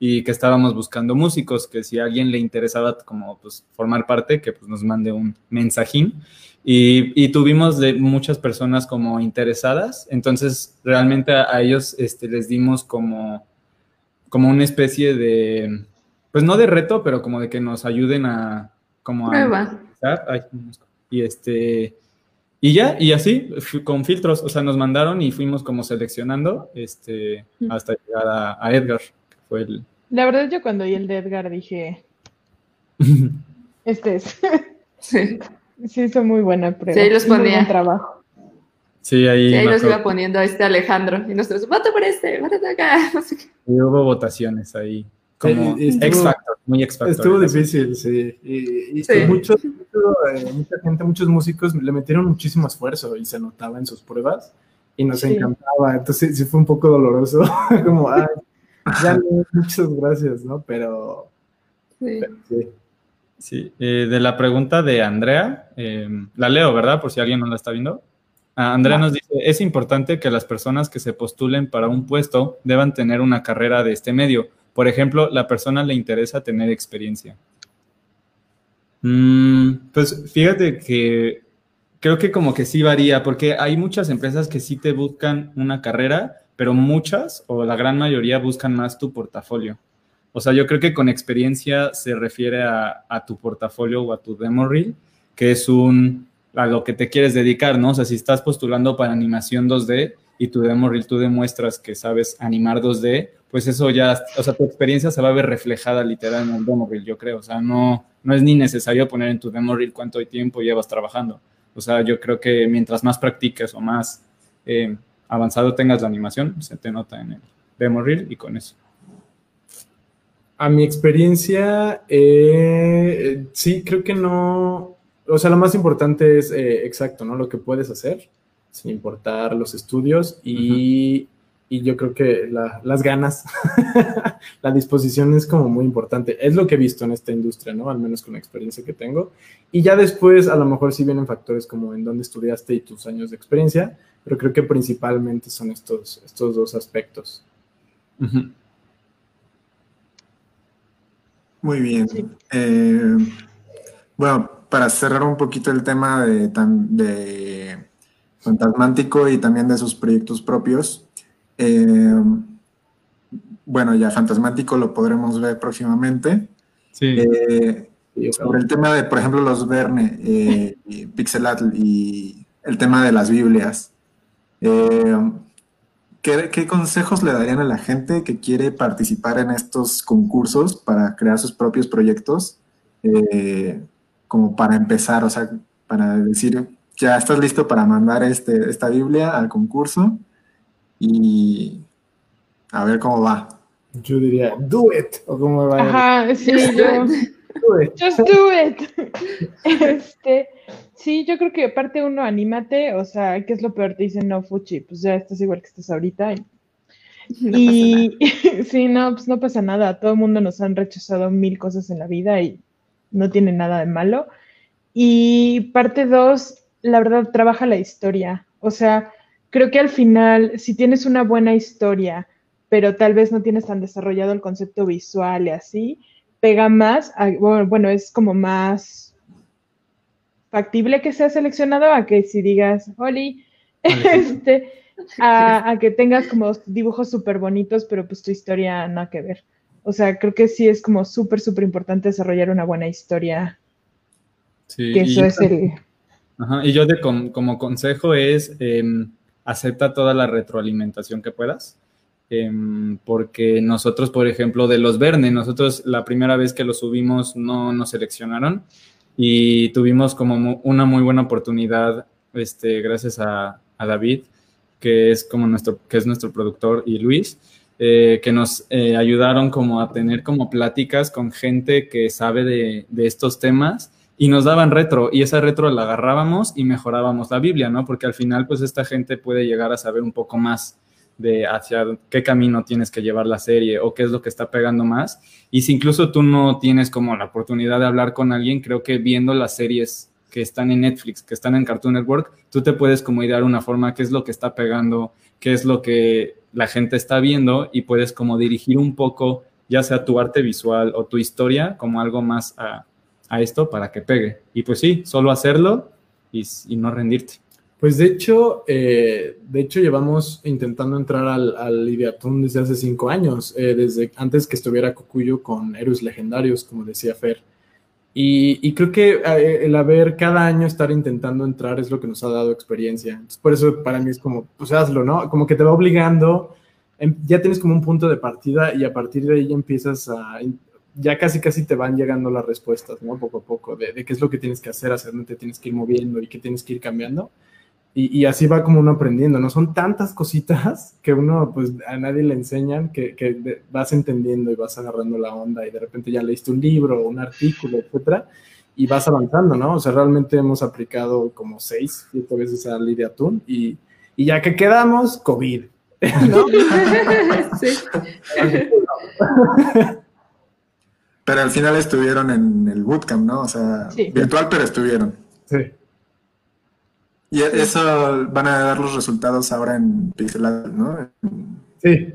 y que estábamos buscando músicos, que si a alguien le interesaba como pues formar parte, que pues nos mande un mensajín. Y, tuvimos de muchas personas como interesadas, entonces realmente a, ellos este, les dimos como, como una especie de, pues no de reto, pero como de que nos ayuden a... Como Prueba. y este... Y ya, y así, con filtros, o sea, nos mandaron y fuimos como seleccionando este, hasta llegar a, Edgar, que fue el... La verdad yo cuando oí el de Edgar dije, [laughs] este es. sí. Sí, hizo muy buena prueba. Sí, ahí los ponía. trabajo. Sí, ahí. Sí, ahí los iba poniendo a este Alejandro. Y nosotros, voto por este, voto acá. [laughs] No sé qué. Y hubo votaciones ahí. Como X Factor, muy X Factor. Estuvo difícil, sí. Y, sí. Mucho, eh, mucha gente, muchos músicos le metieron muchísimo esfuerzo y se notaba en sus pruebas y nos encantaba. Entonces sí fue un poco doloroso. [laughs] Como, ay, ya muchas gracias, ¿no? Pero, sí. pero sí. Sí, eh, de la pregunta de Andrea, em, la leo, ¿verdad? Por si alguien no la está viendo. Ah, Andrea nos dice, es importante que las personas que se postulen para un puesto deban tener una carrera de este medio. Por ejemplo, la persona le interesa tener experiencia. Mm, pues fíjate que creo que como que sí varía, porque hay muchas empresas que sí te buscan una carrera, pero muchas o la gran mayoría buscan más tu portafolio. O sea, yo creo que con experiencia se refiere a, tu portafolio o a tu demo reel, que es un a lo que te quieres dedicar, ¿no? O sea, si estás postulando para animación 2D y tu demo reel tú demuestras que sabes animar 2D, pues eso ya, o sea, tu experiencia se va a ver reflejada literal en el demo reel, yo creo. O sea, no, no es ni necesario poner en tu demo reel cuánto tiempo llevas trabajando. O sea, yo creo que mientras más practiques o más eh, avanzado tengas la animación, se te nota en el demo reel y con eso. A mi experiencia, eh, sí, creo que no. O sea, lo más importante es eh, exacto, ¿no? Lo que puedes hacer, sin importar los estudios. Y, y yo creo que las ganas, [laughs] la disposición es como muy importante. Es lo que he visto en esta industria, ¿no? Al menos con la experiencia que tengo. Y ya después, a lo mejor sí vienen factores como en dónde estudiaste y tus años de experiencia, pero creo que principalmente son estos, estos dos aspectos. Muy bien. Eh, bueno, para cerrar un poquito el tema de, de Fantasmántico y también de sus proyectos propios, eh, bueno, ya Fantasmántico lo podremos ver próximamente. Sí. Eh, sobre el tema de, por ejemplo, los Verne, eh, Pixelatl y el tema de las Biblias. ¿Qué, consejos le darían a la gente que quiere participar en estos concursos para crear sus propios proyectos? Eh, como para empezar, o sea, para decir, ya estás listo para mandar este, esta Biblia al concurso y a ver cómo va. Yo diría, do it, o cómo va. Ajá, sí, yo. [laughs] Do it. Just do it. Este, Sí, yo creo que aparte uno, anímate, o sea, ¿qué es lo peor? Te dicen, no, Fuchi, pues ya estás igual que estás ahorita. Y, [laughs] sí, no, pues no pasa nada. Todo el mundo nos han rechazado mil cosas en la vida y no tiene nada de malo. Y parte dos, la verdad, trabaja la historia. O sea, creo que al final, si tienes una buena historia, pero tal vez no tienes tan desarrollado el concepto visual y así, pega más, bueno, es como más factible que sea seleccionado a que si digas, Oli, [laughs] este, a, que tengas como dibujos súper bonitos, pero pues tu historia nada que ver. O sea, creo que sí es como súper, súper importante desarrollar una buena historia. Sí, que eso es el... Ajá, y yo de como consejo es em, acepta toda la retroalimentación que puedas. Em, porque nosotros, por ejemplo, de los Verne, nosotros la primera vez que lo subimos no nos seleccionaron y tuvimos como una muy buena oportunidad, este, gracias a, David, que es como nuestro, que es nuestro productor, y Luis, eh, que nos eh, ayudaron como a tener como pláticas con gente que sabe de, de, estos temas y nos daban retro y esa retro la agarrábamos y mejorábamos la Biblia, ¿no? Porque al final pues esta gente puede llegar a saber un poco más de hacia qué camino tienes que llevar la serie o qué es lo que está pegando más. Y si incluso tú no tienes como la oportunidad de hablar con alguien, creo que viendo las series que están en Netflix, que están en Cartoon Network, tú te puedes como idear una forma, qué es lo que está pegando, qué es lo que la gente está viendo y puedes como dirigir un poco, ya sea tu arte visual o tu historia, como algo más a, esto para que pegue. Y pues sí, solo hacerlo y no rendirte. Pues de hecho, eh, de hecho llevamos intentando entrar al, al desde hace cinco años, eh, desde antes que estuviera Cocuyo con héroes legendarios, como decía Fer. Y, creo que eh, el haber cada año estar intentando entrar es lo que nos ha dado experiencia. por eso para mí es como, pues hazlo, ¿no? Como que te va obligando, em, ya tienes como un punto de partida y a partir de ahí ya empiezas a, ya casi casi te van llegando las respuestas, ¿no? Poco a poco, de, de qué es lo que tienes que hacer, hacia dónde te tienes que ir moviendo y qué tienes que ir cambiando. Y, así va como uno aprendiendo, ¿no? Son tantas cositas [laughs] que uno, pues a nadie le enseñan que, vas entendiendo y vas agarrando la onda y de repente ya leíste un libro, un artículo, etcétera, y vas avanzando, ¿no? O sea, realmente hemos aplicado como seis, siete veces a Lidia Atún y, y ya que quedamos, COVID, ¿no? [laughs] sí. Pero al final estuvieron en el bootcamp, ¿no? O sea, virtual, pero estuvieron. Sí. Y eso van a dar los resultados ahora en Pixelad, ¿no? Sí.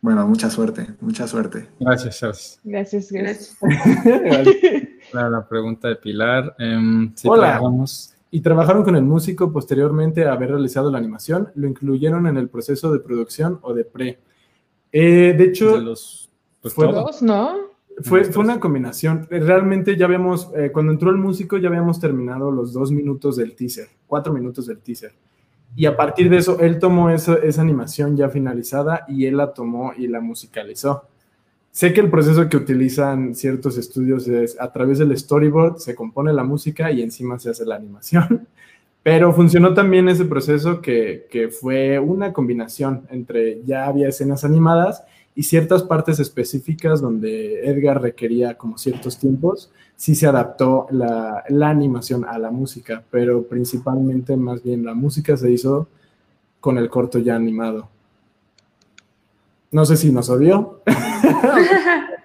Bueno, mucha suerte, mucha suerte. Gracias, Charles. Gracias, gracias. [laughs] la pregunta de Pilar. Em, Hola. ¿Y trabajaron con el músico posteriormente a haber realizado la animación? ¿Lo incluyeron en el proceso de producción o de pre? Eh, de hecho, los, pues, fue dos, ¿no? Fue, fue una combinación. Realmente ya habíamos, eh, cuando entró el músico, ya habíamos terminado los dos minutos del teaser, cuatro minutos del teaser. Y a partir de eso, él tomó esa, esa animación ya finalizada y él la tomó y la musicalizó. sé que el proceso que utilizan ciertos estudios es a través del storyboard se compone la música y encima se hace la animación. [laughs] Pero funcionó también ese proceso que, que fue una combinación entre ya había escenas animadas y ciertas partes específicas donde Edgar requería como ciertos tiempos, sí se adaptó la, la, animación a la música, pero principalmente más bien la música se hizo con el corto ya animado. No sé si nos odió. [laughs]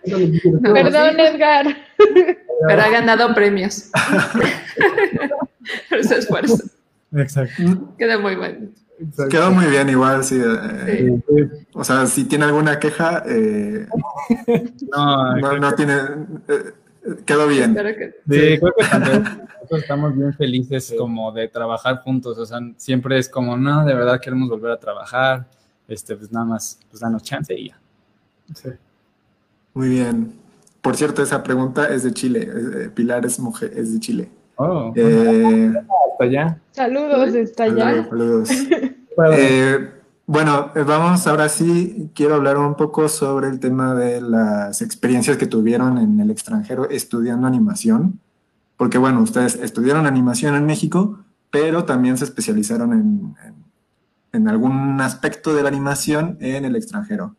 Perdón, Edgar. Pero ha ganado premios. [laughs] Por su esfuerzo. Exacto. Queda muy bueno. Exacto. Quedó muy bien, igual, sí, eh, sí. O sea, si tiene alguna queja, eh, [laughs] no, no, no, tiene. Eh, quedó bien. Que, sí, creo que también [laughs] nosotros estamos bien felices sí. como de trabajar juntos. O sea, siempre es como, no, de verdad queremos volver a trabajar. Este, pues nada más, pues danos chance y ya. Sí. Muy bien. Por cierto, esa pregunta es de Chile. Pilar es mujer, es de Chile. Oh, eh, hasta allá. Saludos, está allá. Saludos. [laughs] eh, bueno, vamos ahora sí, quiero hablar un poco sobre el tema de las experiencias que tuvieron en el extranjero estudiando animación, porque bueno, ustedes estudiaron animación en México, pero también se especializaron en, en, en algún aspecto de la animación en el extranjero.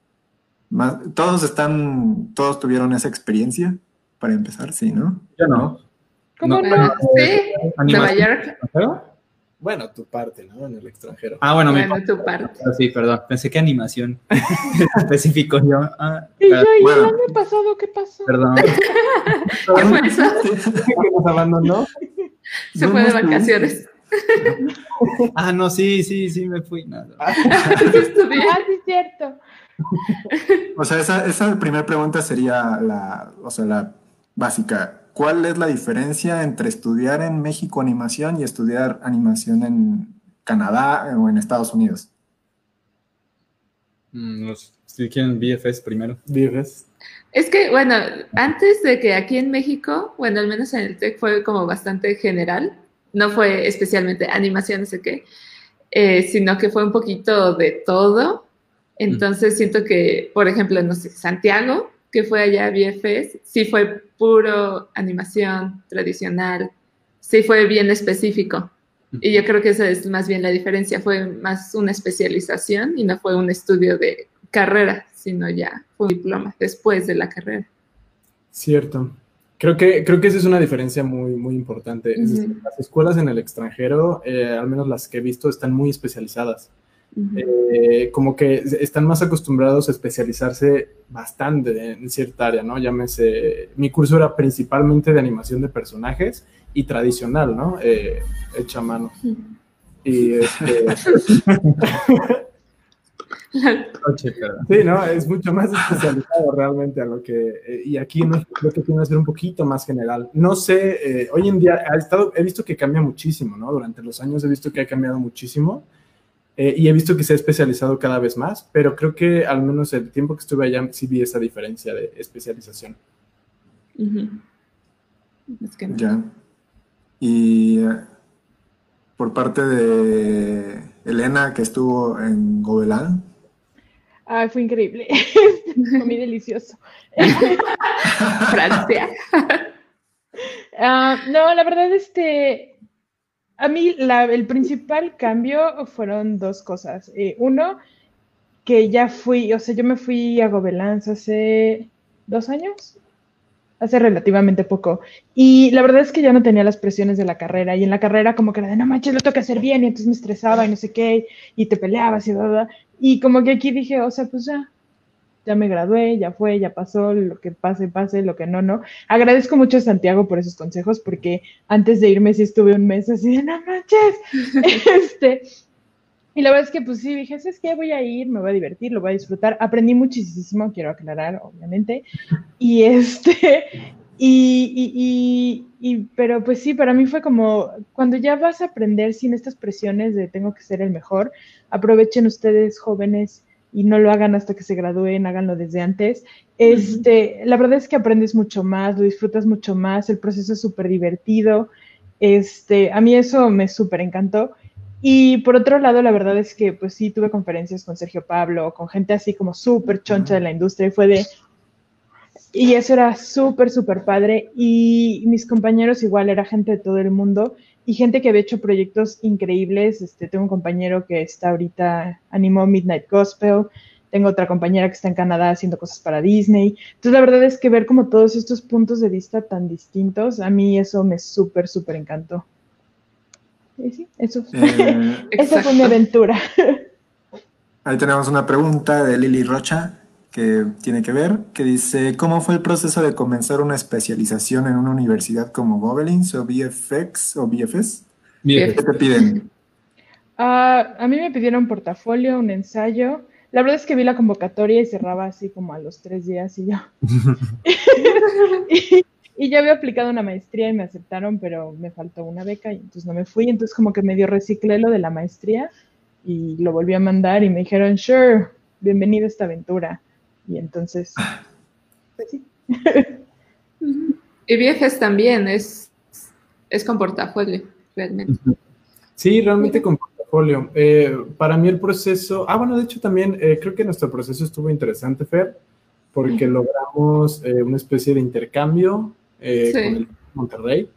Más, todos están, todos tuvieron esa experiencia, para empezar, sí, ¿no? Yo no. ¿Cómo no? no? Sí, Nueva York. Bueno, tu parte, ¿no? En el extranjero. Ah, bueno, bueno mi tu parte. Sí, perdón. Pensé que animación [laughs] específico yo. Ah, y yo, ¿y bueno. el año pasado qué pasó? Perdón. [laughs] ¿Qué fue [laughs] eso? ¿Que nos abandonó? Se fue de vacaciones. ah, no, sí, sí, sí, me fui. No, no. ah, sí, es cierto. O sea, esa, esa primera pregunta sería la, o sea, la básica. ¿Cuál es la diferencia entre estudiar en México animación y estudiar animación en Canadá o en Estados Unidos? Mm, si quieren BFS primero. BFS. Es que, bueno, antes de que aquí en México, bueno, al menos en el TEC fue como bastante general, no fue especialmente animación, no sé qué, eh, sino que fue un poquito de todo. Entonces mm. siento que, por ejemplo, no sé, Santiago, que fue allá a BFS, sí fue puro animación tradicional, sí fue bien específico. Y yo creo que esa es más bien la diferencia, fue más una especialización y no fue un estudio de carrera, sino ya fue un diploma después de la carrera. Cierto. Creo que, creo que esa es una diferencia muy, muy importante. Uh -huh. las escuelas en el extranjero, eh, al menos las que he visto, están muy especializadas. Uh -huh. eh, como que están más acostumbrados a especializarse bastante en cierta área, ¿no? Llámese, mi curso era principalmente de animación de personajes y tradicional, ¿no? Eh, hecha a mano. Uh -huh. Y este... [laughs] sí, no, es mucho más especializado realmente a lo que, eh, y aquí no creo que tiene que ser un poquito más general. No sé, eh, hoy en día ha estado, he visto que cambia muchísimo, ¿no? Durante los años he visto que ha cambiado muchísimo eh, y he visto que se ha especializado cada vez más, pero creo que al menos el tiempo que estuve allá sí vi esa diferencia de especialización. Uh -huh. es que no. Ya. Y uh, por parte de Elena, que estuvo en Gobelán. Ay, fue increíble. [laughs] Comí delicioso. [laughs] Francia. Uh, [laughs] no, la verdad, este, a mí el principal cambio fueron dos cosas. Eh, uno, que ya fui, o sea, yo me fui a Gobelán hace dos años, hace relativamente poco. Y la verdad es que ya no tenía las presiones de la carrera. Y en la carrera como que era de, no manches, lo tengo que hacer bien. Y entonces me estresaba y no sé qué. Y te peleabas y bla, Y como que aquí dije, o sea, pues ya, ya me gradué, ya fue, ya pasó, lo que pase, pase, lo que no, no. Agradezco mucho a Santiago por esos consejos, porque antes de irme sí estuve un mes así de, no manches. [laughs] este, y la verdad es que pues sí, dije, es que voy a ir, me voy a divertir, lo voy a disfrutar. Aprendí muchísimo, quiero aclarar, obviamente. Y este, y, y, y, y, pero pues sí, para mí fue como, cuando ya vas a aprender sin estas presiones de tengo que ser el mejor, aprovechen ustedes jóvenes y no lo hagan hasta que se gradúen, háganlo desde antes. Este, uh. La verdad es que aprendes mucho más, lo disfrutas mucho más, el proceso es súper divertido. Este, a mí eso me súper encantó. Y por otro lado, la verdad es que pues sí tuve conferencias con Sergio Pablo, con gente así como súper choncha de la industria y fue de, y eso era súper, súper padre. Y mis compañeros igual, era gente de todo el mundo y gente que había hecho proyectos increíbles. Este, tengo un compañero que está ahorita, animó Midnight Gospel. Tengo otra compañera que está en Canadá haciendo cosas para Disney. Entonces, la verdad es que ver como todos estos puntos de vista tan distintos, a mí eso me súper, súper encantó. Y sí, eso, Eh, [laughs] esa fue mi aventura. ahí tenemos una pregunta de Lili Rocha que tiene que ver, que dice, ¿cómo fue el proceso de comenzar una especialización en una universidad como Gobelins o VFX o BFS? Bien. ¿Qué te piden? Ah, a mí me pidieron un portafolio, un ensayo. La verdad es que vi la convocatoria y cerraba así como a los tres días y yo. [laughs] y, y ya había aplicado una maestría y me aceptaron, pero me faltó una beca y entonces no me fui. Entonces como que medio reciclé lo de la maestría y lo volví a mandar y me dijeron, sure, bienvenido a esta aventura. Y entonces, pues sí. [laughs] Y viajes también es, es con portafolio, realmente. Sí, realmente con portafolio. Eh, para mí el proceso, ah, bueno, de hecho también eh, creo que nuestro proceso estuvo interesante, Fer, porque logramos eh, una especie de intercambio eh, Sí. con el Monterrey.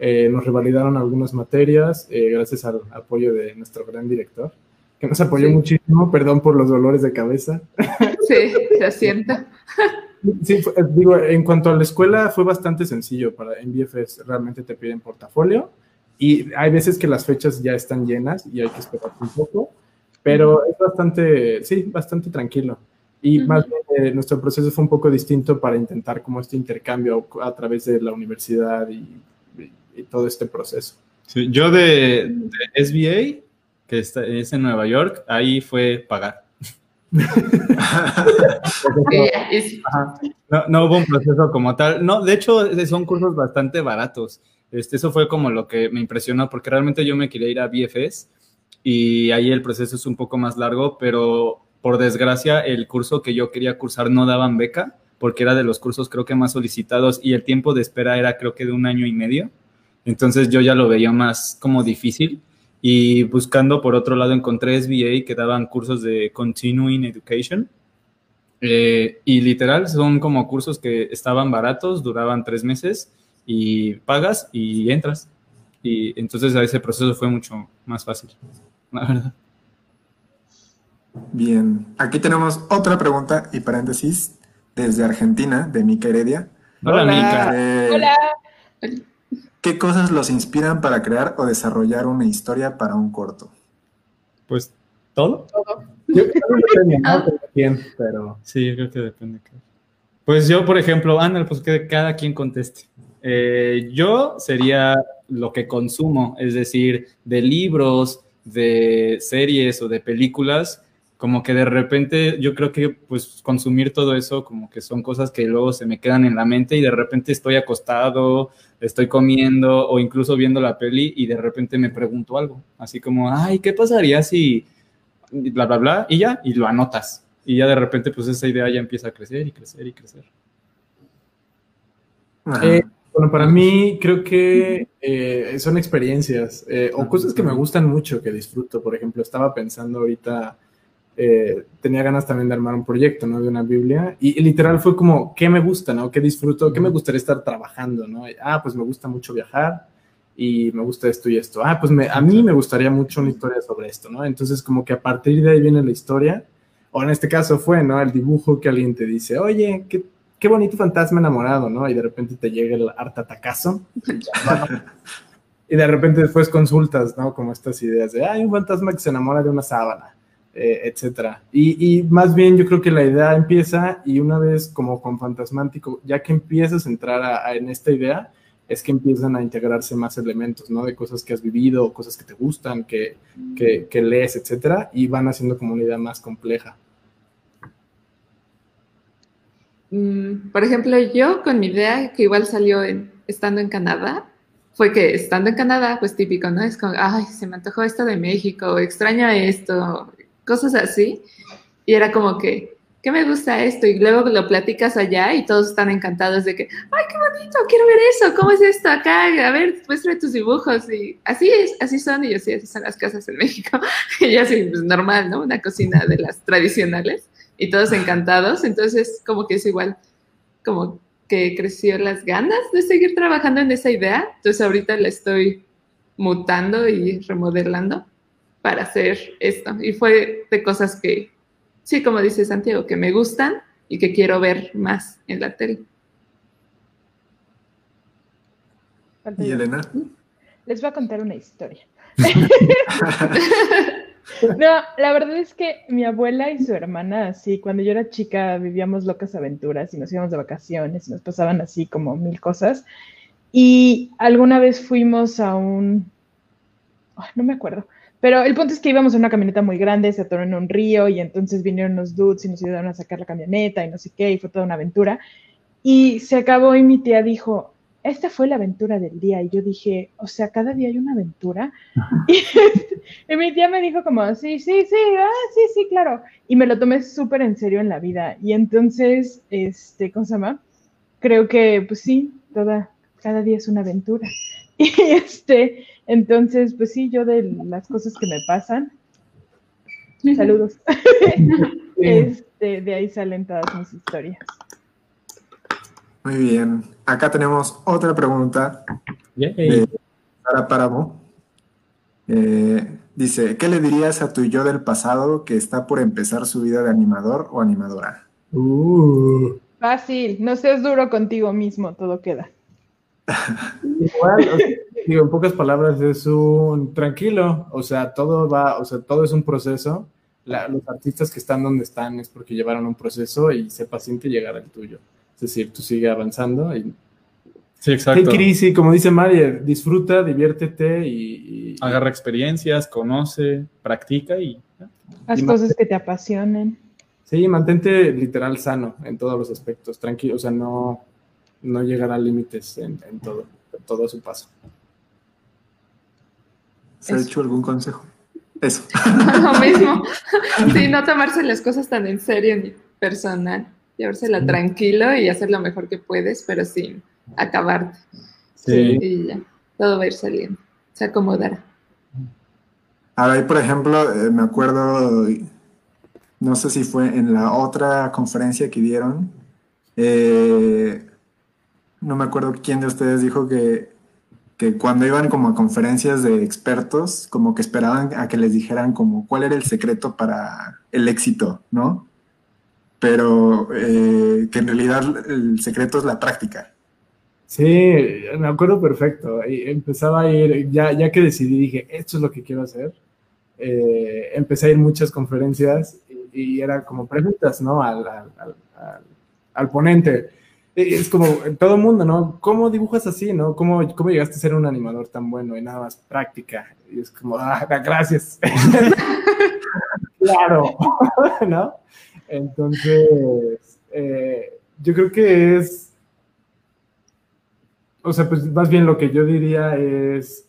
Eh, nos revalidaron algunas materias eh, gracias al apoyo de nuestro gran director, que nos apoyó Sí. muchísimo, perdón por los dolores de cabeza. Sí, se asienta. Sí, fue- eh, digo, en cuanto a la escuela fue bastante sencillo. Para en BFS realmente te piden portafolio y hay veces que las fechas ya están llenas y hay que esperar un poco, pero es bastante, sí, bastante tranquilo. Y Ujú. más bien, eh, nuestro proceso fue un poco distinto para intentar como este intercambio a través de la universidad y, y- y todo este proceso. Sí, yo de, de SBA, que está, es en Nueva York, ahí fue pagar. [laughs] No, no hubo un proceso como tal. No, de hecho, eh, son cursos bastante baratos. Este, eso fue como lo que me impresionó, porque realmente yo me quería ir a BFS y ahí el proceso es un poco más largo, pero por desgracia el curso que yo quería cursar no daban beca, porque era de los cursos creo que más solicitados y el tiempo de espera era creo que de un año y medio. Entonces yo ya lo veía más como difícil y buscando por otro lado encontré SBA que daban cursos de Continuing Education eh, y literal son como cursos que estaban baratos, duraban tres meses y pagas y entras. Y entonces a ese proceso fue mucho más fácil, la verdad. Bien, aquí tenemos otra pregunta y paréntesis desde Argentina, de Mica Heredia. Hola, Hola. Mica. Eh, Hola. ¿Qué cosas los inspiran para crear o desarrollar una historia para un corto? Pues todo. Yo creo que depende, ¿no? Ah. Cada quien, pero Sí, yo creo que depende. Pues yo, por ejemplo, Ana, pues que cada quien conteste. Eh, yo sería lo que consumo, es decir, de libros, de series o de películas, como que de repente yo creo que pues consumir todo eso como que son cosas que luego se me quedan en la mente y de repente estoy acostado, estoy comiendo o incluso viendo la peli y de repente me pregunto algo, así como, ay, ¿qué pasaría si bla, bla, bla? Y ya, y lo anotas. Y ya de repente pues esa idea ya empieza a crecer y crecer y crecer. Eh, bueno, para mí creo que eh, son experiencias eh, o cosas que me gustan mucho, que disfruto. Por ejemplo, estaba pensando ahorita, eh, tenía ganas también de armar un proyecto, ¿no? De una Biblia y, y literal fue como, ¿qué me gusta, ¿no? ¿Qué disfruto? ¿Qué me gustaría estar trabajando, ¿no? Y, ah, pues me gusta mucho viajar y me gusta esto y esto. Ah, pues me- a mí me gustaría mucho una historia sobre esto, ¿no? Entonces como que a partir de ahí viene la historia. O en este caso fue, ¿no? El dibujo que alguien te dice, oye, qué, qué bonito fantasma enamorado, ¿no? Y de repente te llega el hartatacazo. [laughs] y de repente después consultas, ¿no? Como estas ideas de, hay un fantasma que se enamora de una sábana, eh, etcétera. Y, más bien yo creo que la idea empieza y una vez como con Fantasmántico, ya que empiezas a entrar en esta idea, es que empiezan a integrarse más elementos, ¿no? De cosas que has vivido, cosas que te gustan, que, que, lees, etcétera, y van haciendo como una idea más compleja. Mm, por ejemplo, yo con mi idea, que igual salió estando en Canadá, fue que estando en Canadá, pues típico, ¿no? Es como, ay, se me antojó esto de México, extraño esto, cosas así. Y era como que, ¿qué me gusta esto? Y luego lo platicas allá y todos están encantados de que, ay, qué bonito, quiero ver eso, ¿cómo es esto acá? A ver, muestra tus dibujos. Y así es, así son, y yo sí, así son las casas en México. [laughs] Y ya sí, pues normal, ¿no? Una cocina de las tradicionales y todos encantados. Entonces, como que es igual como que creció las ganas de seguir trabajando en esa idea. Entonces ahorita la estoy mutando y remodelando para hacer esto. Y fue de cosas que, sí, como dice Santiago, que me gustan y que quiero ver más en la tele. ¿Y Elena? Les voy a contar una historia. [laughs] No, la verdad es que mi abuela y su hermana, así, cuando yo era chica, vivíamos locas aventuras y nos íbamos de vacaciones y nos pasaban así como mil cosas. Y alguna vez fuimos a un, no me acuerdo, pero el punto es que íbamos en una camioneta muy grande, se atoró en un río y entonces vinieron unos dudes y nos ayudaron a sacar la camioneta y no sé qué, y fue toda una aventura. Y se acabó y mi tía dijo, esta fue la aventura del día. Y yo dije, o sea, cada día hay una aventura. [laughs] Y, mi tía me dijo como, sí, sí, sí, ah, sí, sí, claro. Y me lo tomé súper en serio en la vida. Y entonces, este, ¿cómo se llama? Creo que, pues sí, toda, cada día es una aventura. [laughs] Y este, entonces, pues sí, yo de las cosas que me pasan, saludos. [laughs] este, de ahí salen todas mis historias. Muy bien. Acá tenemos otra pregunta de Sara Páramo. Eh, dice, ¿qué le dirías a tu yo del pasado que está por empezar su vida de animador o animadora? Uh. Fácil, no seas duro contigo mismo, todo queda. Igual, digo, en pocas palabras, es un tranquilo, o sea, todo va, o sea, todo es un proceso. los artistas que están donde están es porque llevaron un proceso y sé paciente llegar al tuyo. Es decir, tú sigue avanzando y... Sí, exacto. crisis, como dice María, disfruta, diviértete y, Agarra experiencias, conoce, practica y... Haz cosas que te apasionen. Sí, mantente literal sano en todos los aspectos, tranquilo, o sea, no, no llegar a límites en, todo, en todo su paso. ¿Se ha hecho algún consejo? Eso. [laughs] Lo mismo. [laughs] Sí, no tomarse las cosas tan en serio ni personal llevársela tranquilo y hacer lo mejor que puedes, pero sin acabarte. Sí. Y ya, todo va a ir saliendo, se acomodará. Ahora, por ejemplo, eh, me acuerdo, no sé si fue en la otra conferencia que dieron, eh, no me acuerdo quién de ustedes dijo que, que cuando iban como a conferencias de expertos, como que esperaban a que les dijeran como cuál era el secreto para el éxito, ¿no? pero eh, que en realidad el secreto es la práctica. Sí, me acuerdo perfecto. empezaba a ir, ya, ya que decidí, dije, esto es lo que quiero hacer. Eh, empecé a ir muchas conferencias y, era como preguntas, ¿no? Al, al, ponente. Es como todo mundo, ¿no? ¿Cómo dibujas así, no? ¿Cómo, ¿Cómo llegaste a ser un animador tan bueno y nada más práctica? Y es como, ah, gracias. [laughs] claro, [laughs] ¿no? Entonces, eh, yo creo que es, o sea, pues más bien lo que yo diría es,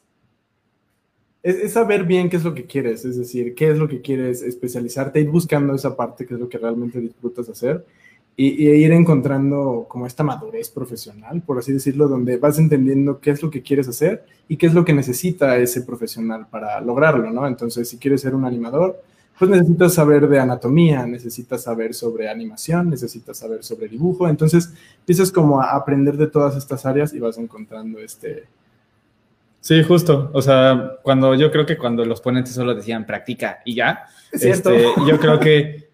es, saber bien qué es lo que quieres, es decir, qué es lo que quieres especializarte, ir buscando esa parte que es lo que realmente disfrutas hacer y, ir encontrando como esta madurez profesional, por así decirlo, donde vas entendiendo qué es lo que quieres hacer y qué es lo que necesita ese profesional para lograrlo, ¿no? Entonces, si quieres ser un animador, pues necesitas saber de anatomía, necesitas saber sobre animación, necesitas saber sobre dibujo. Entonces empiezas como a aprender de todas estas áreas y vas encontrando este... Sí, justo. O sea, cuando yo creo que cuando los ponentes solo decían practica y ya, este, yo creo que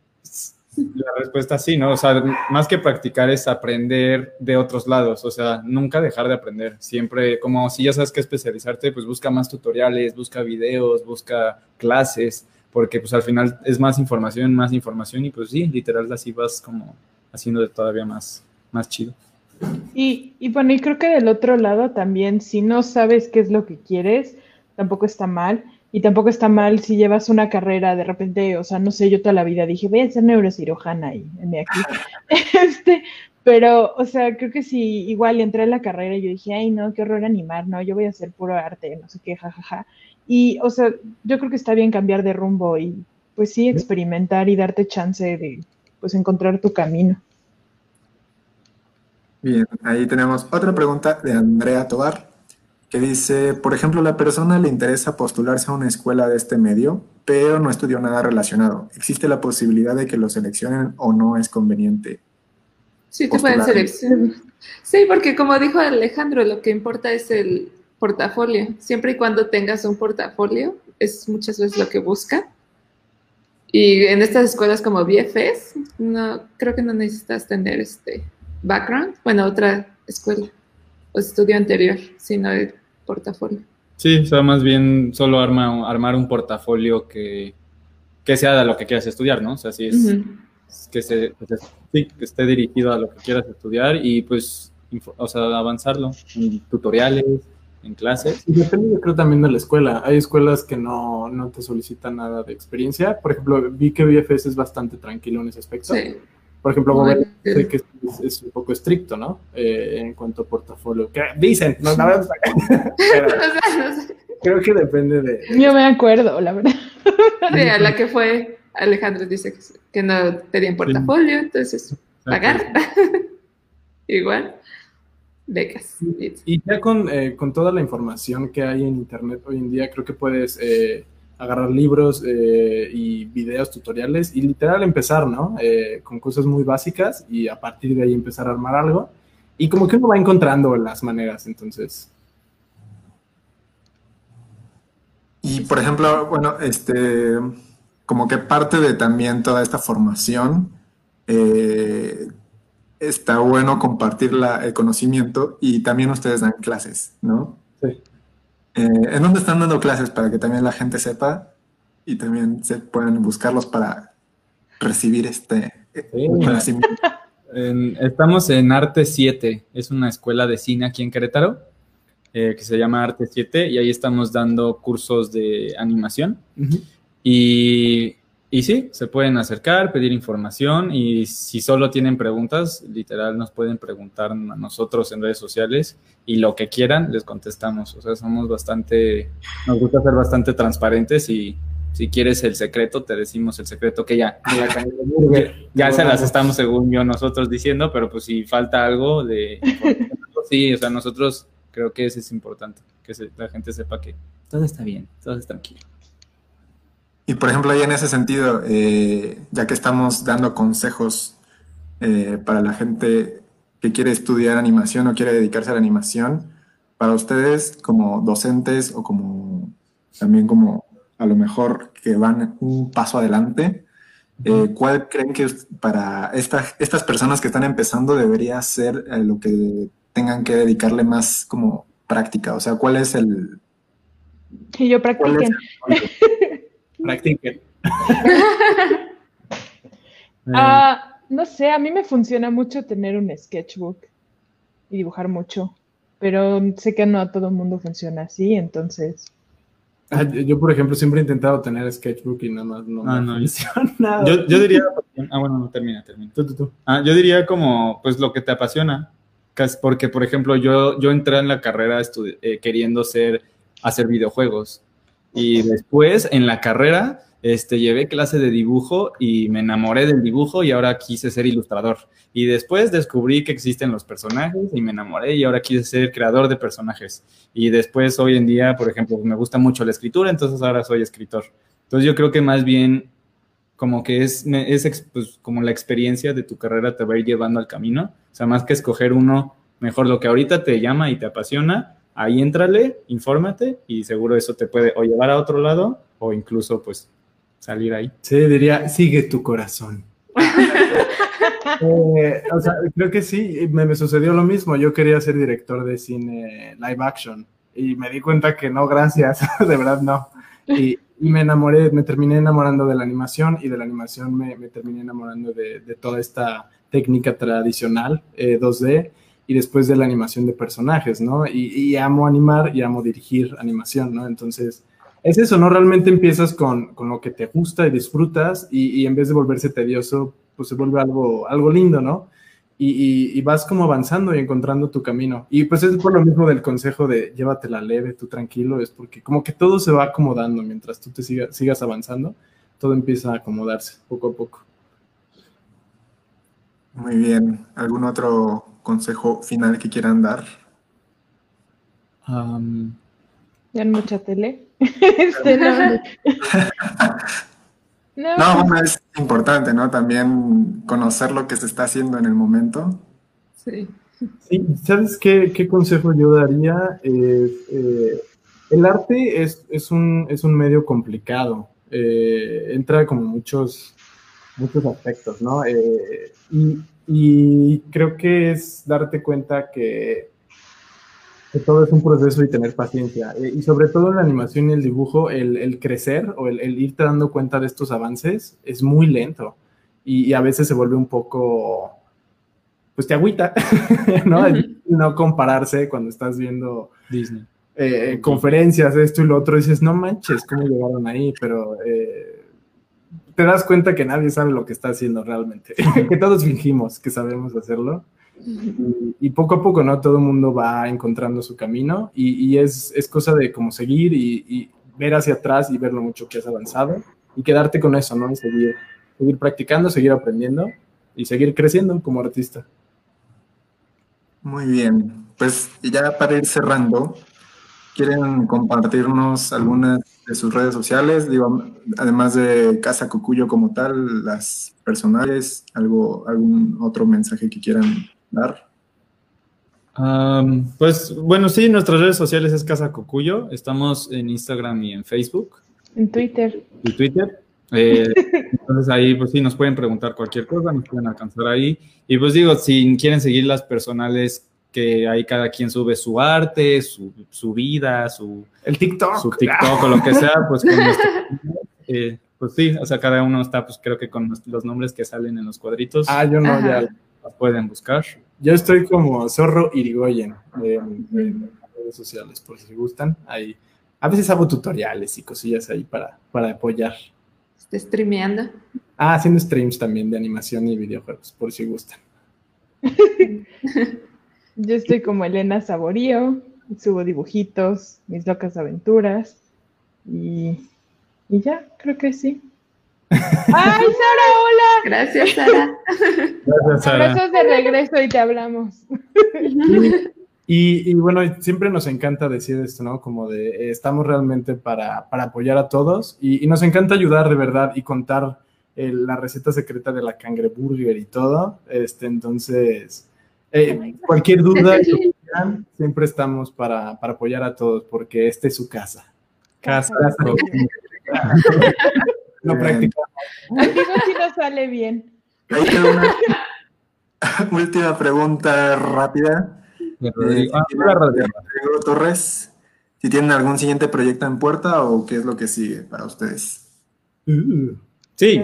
la respuesta sí, ¿no? O sea, más que practicar es aprender de otros lados, o sea, nunca dejar de aprender. Siempre, como si ya sabes qué especializarte, pues busca más tutoriales, busca videos, busca clases porque pues al final es más información, más información y pues sí, literal así vas como haciendo todavía más, más chido. Y, y bueno, y creo que del otro lado también, si no sabes qué es lo que quieres, tampoco está mal. Y tampoco está mal si llevas una carrera de repente, o sea, no sé, yo toda la vida dije, voy a ser neurocirujana y me aquí. [laughs] este, pero, o sea, creo que si igual entré en la carrera y yo dije, ay, no, qué horror animar, no, yo voy a hacer puro arte, no sé qué, jajaja. Y, o sea, yo creo que está bien cambiar de rumbo y, pues sí, experimentar y darte chance de, pues, encontrar tu camino. Bien, ahí tenemos otra pregunta de Andrea Tobar, que dice, por ejemplo, la persona le interesa postularse a una escuela de este medio, pero no estudió nada relacionado. ¿Existe la posibilidad de que lo seleccionen o no es conveniente? Sí, te pueden seleccionar. Sí, porque como dijo Alejandro, lo que importa es el portafolio. Siempre y cuando tengas un portafolio, es muchas veces lo que busca. Y en estas escuelas como BFS, no, creo que no necesitas tener este background, bueno, otra escuela o estudio anterior, sino el portafolio. Sí, o sea, más bien solo arma, armar un portafolio que, que sea de lo que quieras estudiar, ¿no? O sea, si es que, se, sí, que esté dirigido a lo que quieras estudiar y pues, o sea, avanzarlo en tutoriales, en clases. Y depende, yo creo, también de la escuela. Hay escuelas que no, no te solicitan nada de experiencia. Por ejemplo, vi que BFS es bastante tranquilo en ese aspecto. Sí. Por ejemplo, sé que es, un poco estricto, ¿no? Eh, en cuanto a portafolio. ¿Qué dicen? No, la verdad. [laughs] creo que depende de. Yo me acuerdo, la verdad. Sí, a la que fue Alejandro dice que no pedían portafolio, entonces pagar. [laughs] Igual. Becas. Y ya con, eh, con, toda la información que hay en Internet hoy en día, creo que puedes eh, agarrar libros eh, y videos tutoriales y literal empezar, ¿no? Eh, con cosas muy básicas y a partir de ahí empezar a armar algo. Y como que uno va encontrando las maneras, entonces. Y por ejemplo, bueno, este, como que parte de también toda esta formación, eh, está bueno compartir el conocimiento y también ustedes dan clases, ¿no? Sí. Eh, ¿En dónde están dando clases para que también la gente sepa y también se puedan buscarlos para recibir este conocimiento? [laughs] estamos en Arte 7, es una escuela de cine aquí en Querétaro eh, que se llama Arte 7 y ahí estamos dando cursos de animación. Y y sí, se pueden acercar, pedir información y si solo tienen preguntas, literal nos pueden preguntar a nosotros en redes sociales y lo que quieran les contestamos. O sea, somos bastante, nos gusta ser bastante transparentes y si quieres el secreto, te decimos el secreto que ya, [laughs] ya se las estamos según yo nosotros diciendo, pero pues si falta algo de... Sí, o sea, nosotros creo que eso es importante, que la gente sepa que todo está bien, todo está tranquilo. Y por ejemplo, ahí en ese sentido, eh, ya que estamos dando consejos eh, para la gente que quiere estudiar animación o quiere dedicarse a la animación, para ustedes como docentes o como también como a lo mejor que van un paso adelante, eh, ¿cuál creen que para estas personas que están empezando debería ser lo que tengan que dedicarle más como práctica? O sea, ¿cuál es el... Que yo practiquen. [laughs] Practiquen. [laughs] Ah, no sé, a mí me funciona mucho tener un sketchbook y dibujar mucho, pero sé que no a todo el mundo funciona así, entonces... Ah, yo, por ejemplo, siempre he intentado tener sketchbook y nada más no, ah, no funciona. Yo, yo, diría... [laughs] Ah, bueno, no, termina, termina. Tú, tú, tú. Ah, yo diría como, pues, lo que te apasiona. Porque, por ejemplo, yo, yo entré en la carrera eh, queriendo ser, hacer videojuegos. Y después, en la carrera, este, llevé clase de dibujo y me enamoré del dibujo y ahora quise ser ilustrador. Y después descubrí que existen los personajes y me enamoré y ahora quise ser creador de personajes. Y después, hoy en día, por ejemplo, me gusta mucho la escritura, entonces ahora soy escritor. Entonces yo creo que más bien como que es, es pues, como la experiencia de tu carrera te va a ir llevando al camino. O sea, más que escoger uno, mejor lo que ahorita te llama y te apasiona, ahí entrale, infórmate y seguro eso te puede o llevar a otro lado o incluso pues salir ahí. Sí, diría, sigue tu corazón. [laughs] Eh, o sea, creo que sí, me, sucedió lo mismo. Yo quería ser director de cine live action y me di cuenta que no, gracias, [laughs] de verdad no. Y, me enamoré, me terminé enamorando de la animación y de la animación me, terminé enamorando de, toda esta técnica tradicional 2D eh, y después de la animación de personajes, ¿no? Y, amo animar y amo dirigir animación, ¿no? Entonces, es eso, ¿no? Realmente empiezas con, lo que te gusta y disfrutas y, en vez de volverse tedioso, pues se vuelve algo, algo lindo, ¿no? Y, vas como avanzando y encontrando tu camino. Y pues es por lo mismo del consejo de llévatela leve, tú tranquilo, es porque como que todo se va acomodando mientras tú te sigas avanzando, todo empieza a acomodarse poco a poco. Muy bien. ¿Algún otro consejo final que quieran dar? ya mucha tele. [laughs] este, [laughs] No. no, bueno, es importante, ¿no? También conocer lo que se está haciendo en el momento. Sí. Sí, ¿sabes qué, qué consejo yo daría? Eh, el arte es, es, un, es un medio complicado. Eh, entra como muchos, muchos aspectos, ¿no? Eh, y, y, creo que es darte cuenta que, que, todo es un proceso y tener paciencia. y sobre todo en la animación y el dibujo, el, el crecer o el, el, irte dando cuenta de estos avances es muy lento. Y, y a veces se vuelve un poco pues te agüita, [laughs] ¿no? no compararse cuando estás viendo Disney. Eh, conferencias, esto y lo otro, dices, no manches, ¿cómo llegaron ahí? Pero eh, te das cuenta que nadie sabe lo que está haciendo realmente, [laughs] que todos fingimos que sabemos hacerlo. Y, poco a poco, ¿no? Todo el mundo va encontrando su camino y, es, es, cosa de como seguir y, ver hacia atrás y ver lo mucho que has avanzado y quedarte con eso, ¿no? Y seguir, seguir practicando, seguir aprendiendo y seguir creciendo como artista. Muy bien, pues ya para ir cerrando, ¿quieren compartirnos algunas de sus redes sociales? Digo, además de Casa Cucuyo como tal, las personales, algo, algún otro mensaje que quieran dar. pues bueno, sí, nuestras redes sociales es Casa Cocuyo. Estamos en Instagram y en Facebook. En Twitter. Y Twitter. Eh, [laughs] entonces ahí, pues sí, nos pueden preguntar cualquier cosa, nos pueden alcanzar ahí. Y pues digo, si quieren seguir las personales que ahí cada quien sube su arte, su, su vida, su... El TikTok. Su TikTok o lo que sea, pues [laughs] eh, pues sí, o sea, cada uno está, pues creo que con los nombres que salen en los cuadritos. Ah, yo no, ya. Las pueden buscar. Yo estoy como Zorro Irigoyen en, redes sociales, por si gustan. Ahí, a veces hago tutoriales y cosillas ahí para, para apoyar. ¿Está streameando? Ah, haciendo streams también de animación y videojuegos, por si gustan. [laughs] Yo estoy como Elena Saborío, subo dibujitos, mis locas aventuras y, y ya, creo que sí. [laughs] ¡Ay, Sara, hola! Gracias, Sara. [laughs] Gracias, Sara. Abrazos de regreso y te hablamos. Y, bueno, siempre nos encanta decir esto, ¿no? Como de eh, estamos realmente para, para, apoyar a todos y, nos encanta ayudar de verdad y contar eh, la receta secreta de la cangreburger y todo. Este, entonces, eh, cualquier [laughs] duda, siempre estamos para, apoyar a todos porque esta es su casa. Casa. no [laughs] practicamos. Si no sale bien. una [laughs] última pregunta rápida. Eh, ah, Torres, si tienen algún siguiente proyecto en puerta o qué es lo que sigue para ustedes. Uh, sí,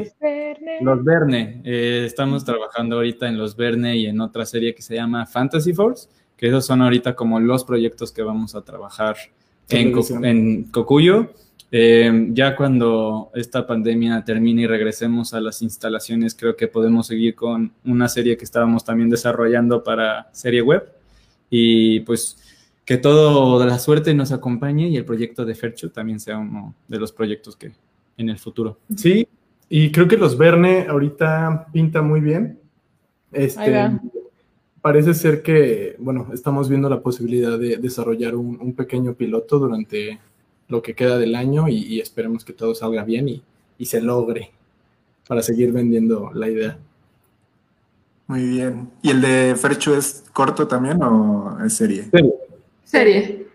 Los Verne. Eh, estamos trabajando ahorita en Los Verne y en otra serie que se llama Fantasy Force, que esos son ahorita como los proyectos que vamos a trabajar en, en Cocuyo. Eh, ya cuando esta pandemia termine y regresemos a las instalaciones, creo que podemos seguir con una serie que estábamos también desarrollando para serie web y pues que todo la suerte nos acompañe y el proyecto de Fercho también sea uno de los proyectos que en el futuro. Sí, y creo que los Verne ahorita pinta muy bien. Este, parece ser que, bueno, estamos viendo la posibilidad de desarrollar un, pequeño piloto durante lo que queda del año y, esperemos que todo salga bien y, y se logre para seguir vendiendo la idea. Muy bien. ¿Y el de Ferchu es corto también o es serie? Serie. Serie.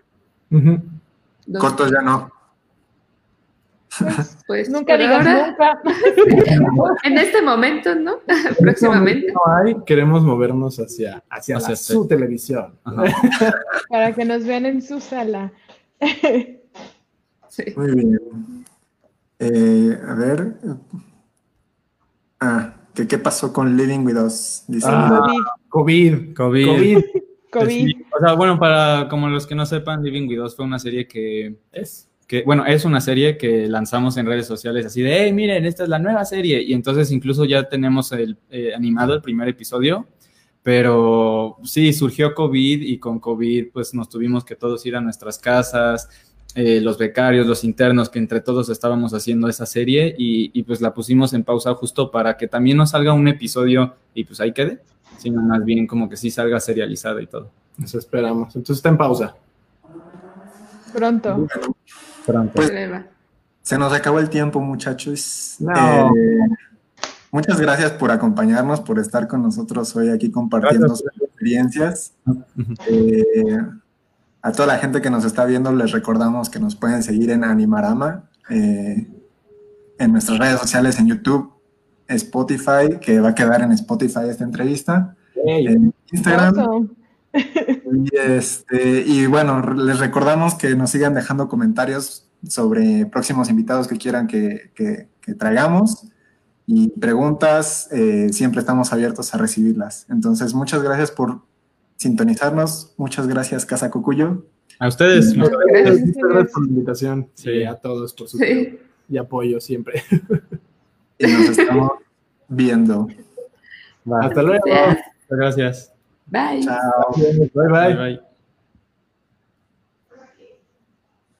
Cortos ya no. Pues, [laughs] pues nunca digas nunca. [laughs] en este momento, ¿no? Este Próximamente. no hay, queremos movernos hacia, hacia, su televisión. [laughs] Para que nos vean en su sala. sí. Muy bien. Eh, a ver. Ah, ¿Qué pasó con Living With Us? Ah, COVID. COVID. COVID. O sea, bueno, para como los que no sepan, Living With Us fue una serie que es, que, bueno, es una serie que lanzamos en redes sociales así de, hey, miren, esta es la nueva serie. Y entonces incluso ya tenemos el, eh, animado el primer episodio, pero sí, surgió COVID y con COVID pues nos tuvimos que todos ir a nuestras casas, eh, los becarios, los internos, que entre todos estábamos haciendo esa serie y, pues la pusimos en pausa justo para que también no salga un episodio y pues ahí quede, sino más bien como que sí salga serializado y todo. Eso esperamos. Entonces está en pausa. Pronto. Pronto. Pues, Se nos acabó el tiempo, muchachos. No. Eh, muchas gracias por acompañarnos, por estar con nosotros hoy aquí compartiendo Gracias. sus experiencias. Eh, a toda la gente que nos está viendo, les recordamos que nos pueden seguir en Animarama, eh, en nuestras redes sociales, en YouTube, Spotify, que va a quedar en Spotify esta entrevista, en Instagram. Y, este, y bueno, les recordamos que nos sigan dejando comentarios sobre próximos invitados que quieran que, que- que traigamos y preguntas, eh, siempre estamos abiertos a recibirlas. Entonces, muchas gracias por sintonizarnos, muchas gracias Casa Cocuyo. A ustedes. Muchas gracias por la invitación. Sí. A todos por su Sí. y apoyo siempre. [laughs] y nos estamos viendo. Hasta luego. Gracias. Gracias. Bye. Chao. Bye bye. Bye, bye.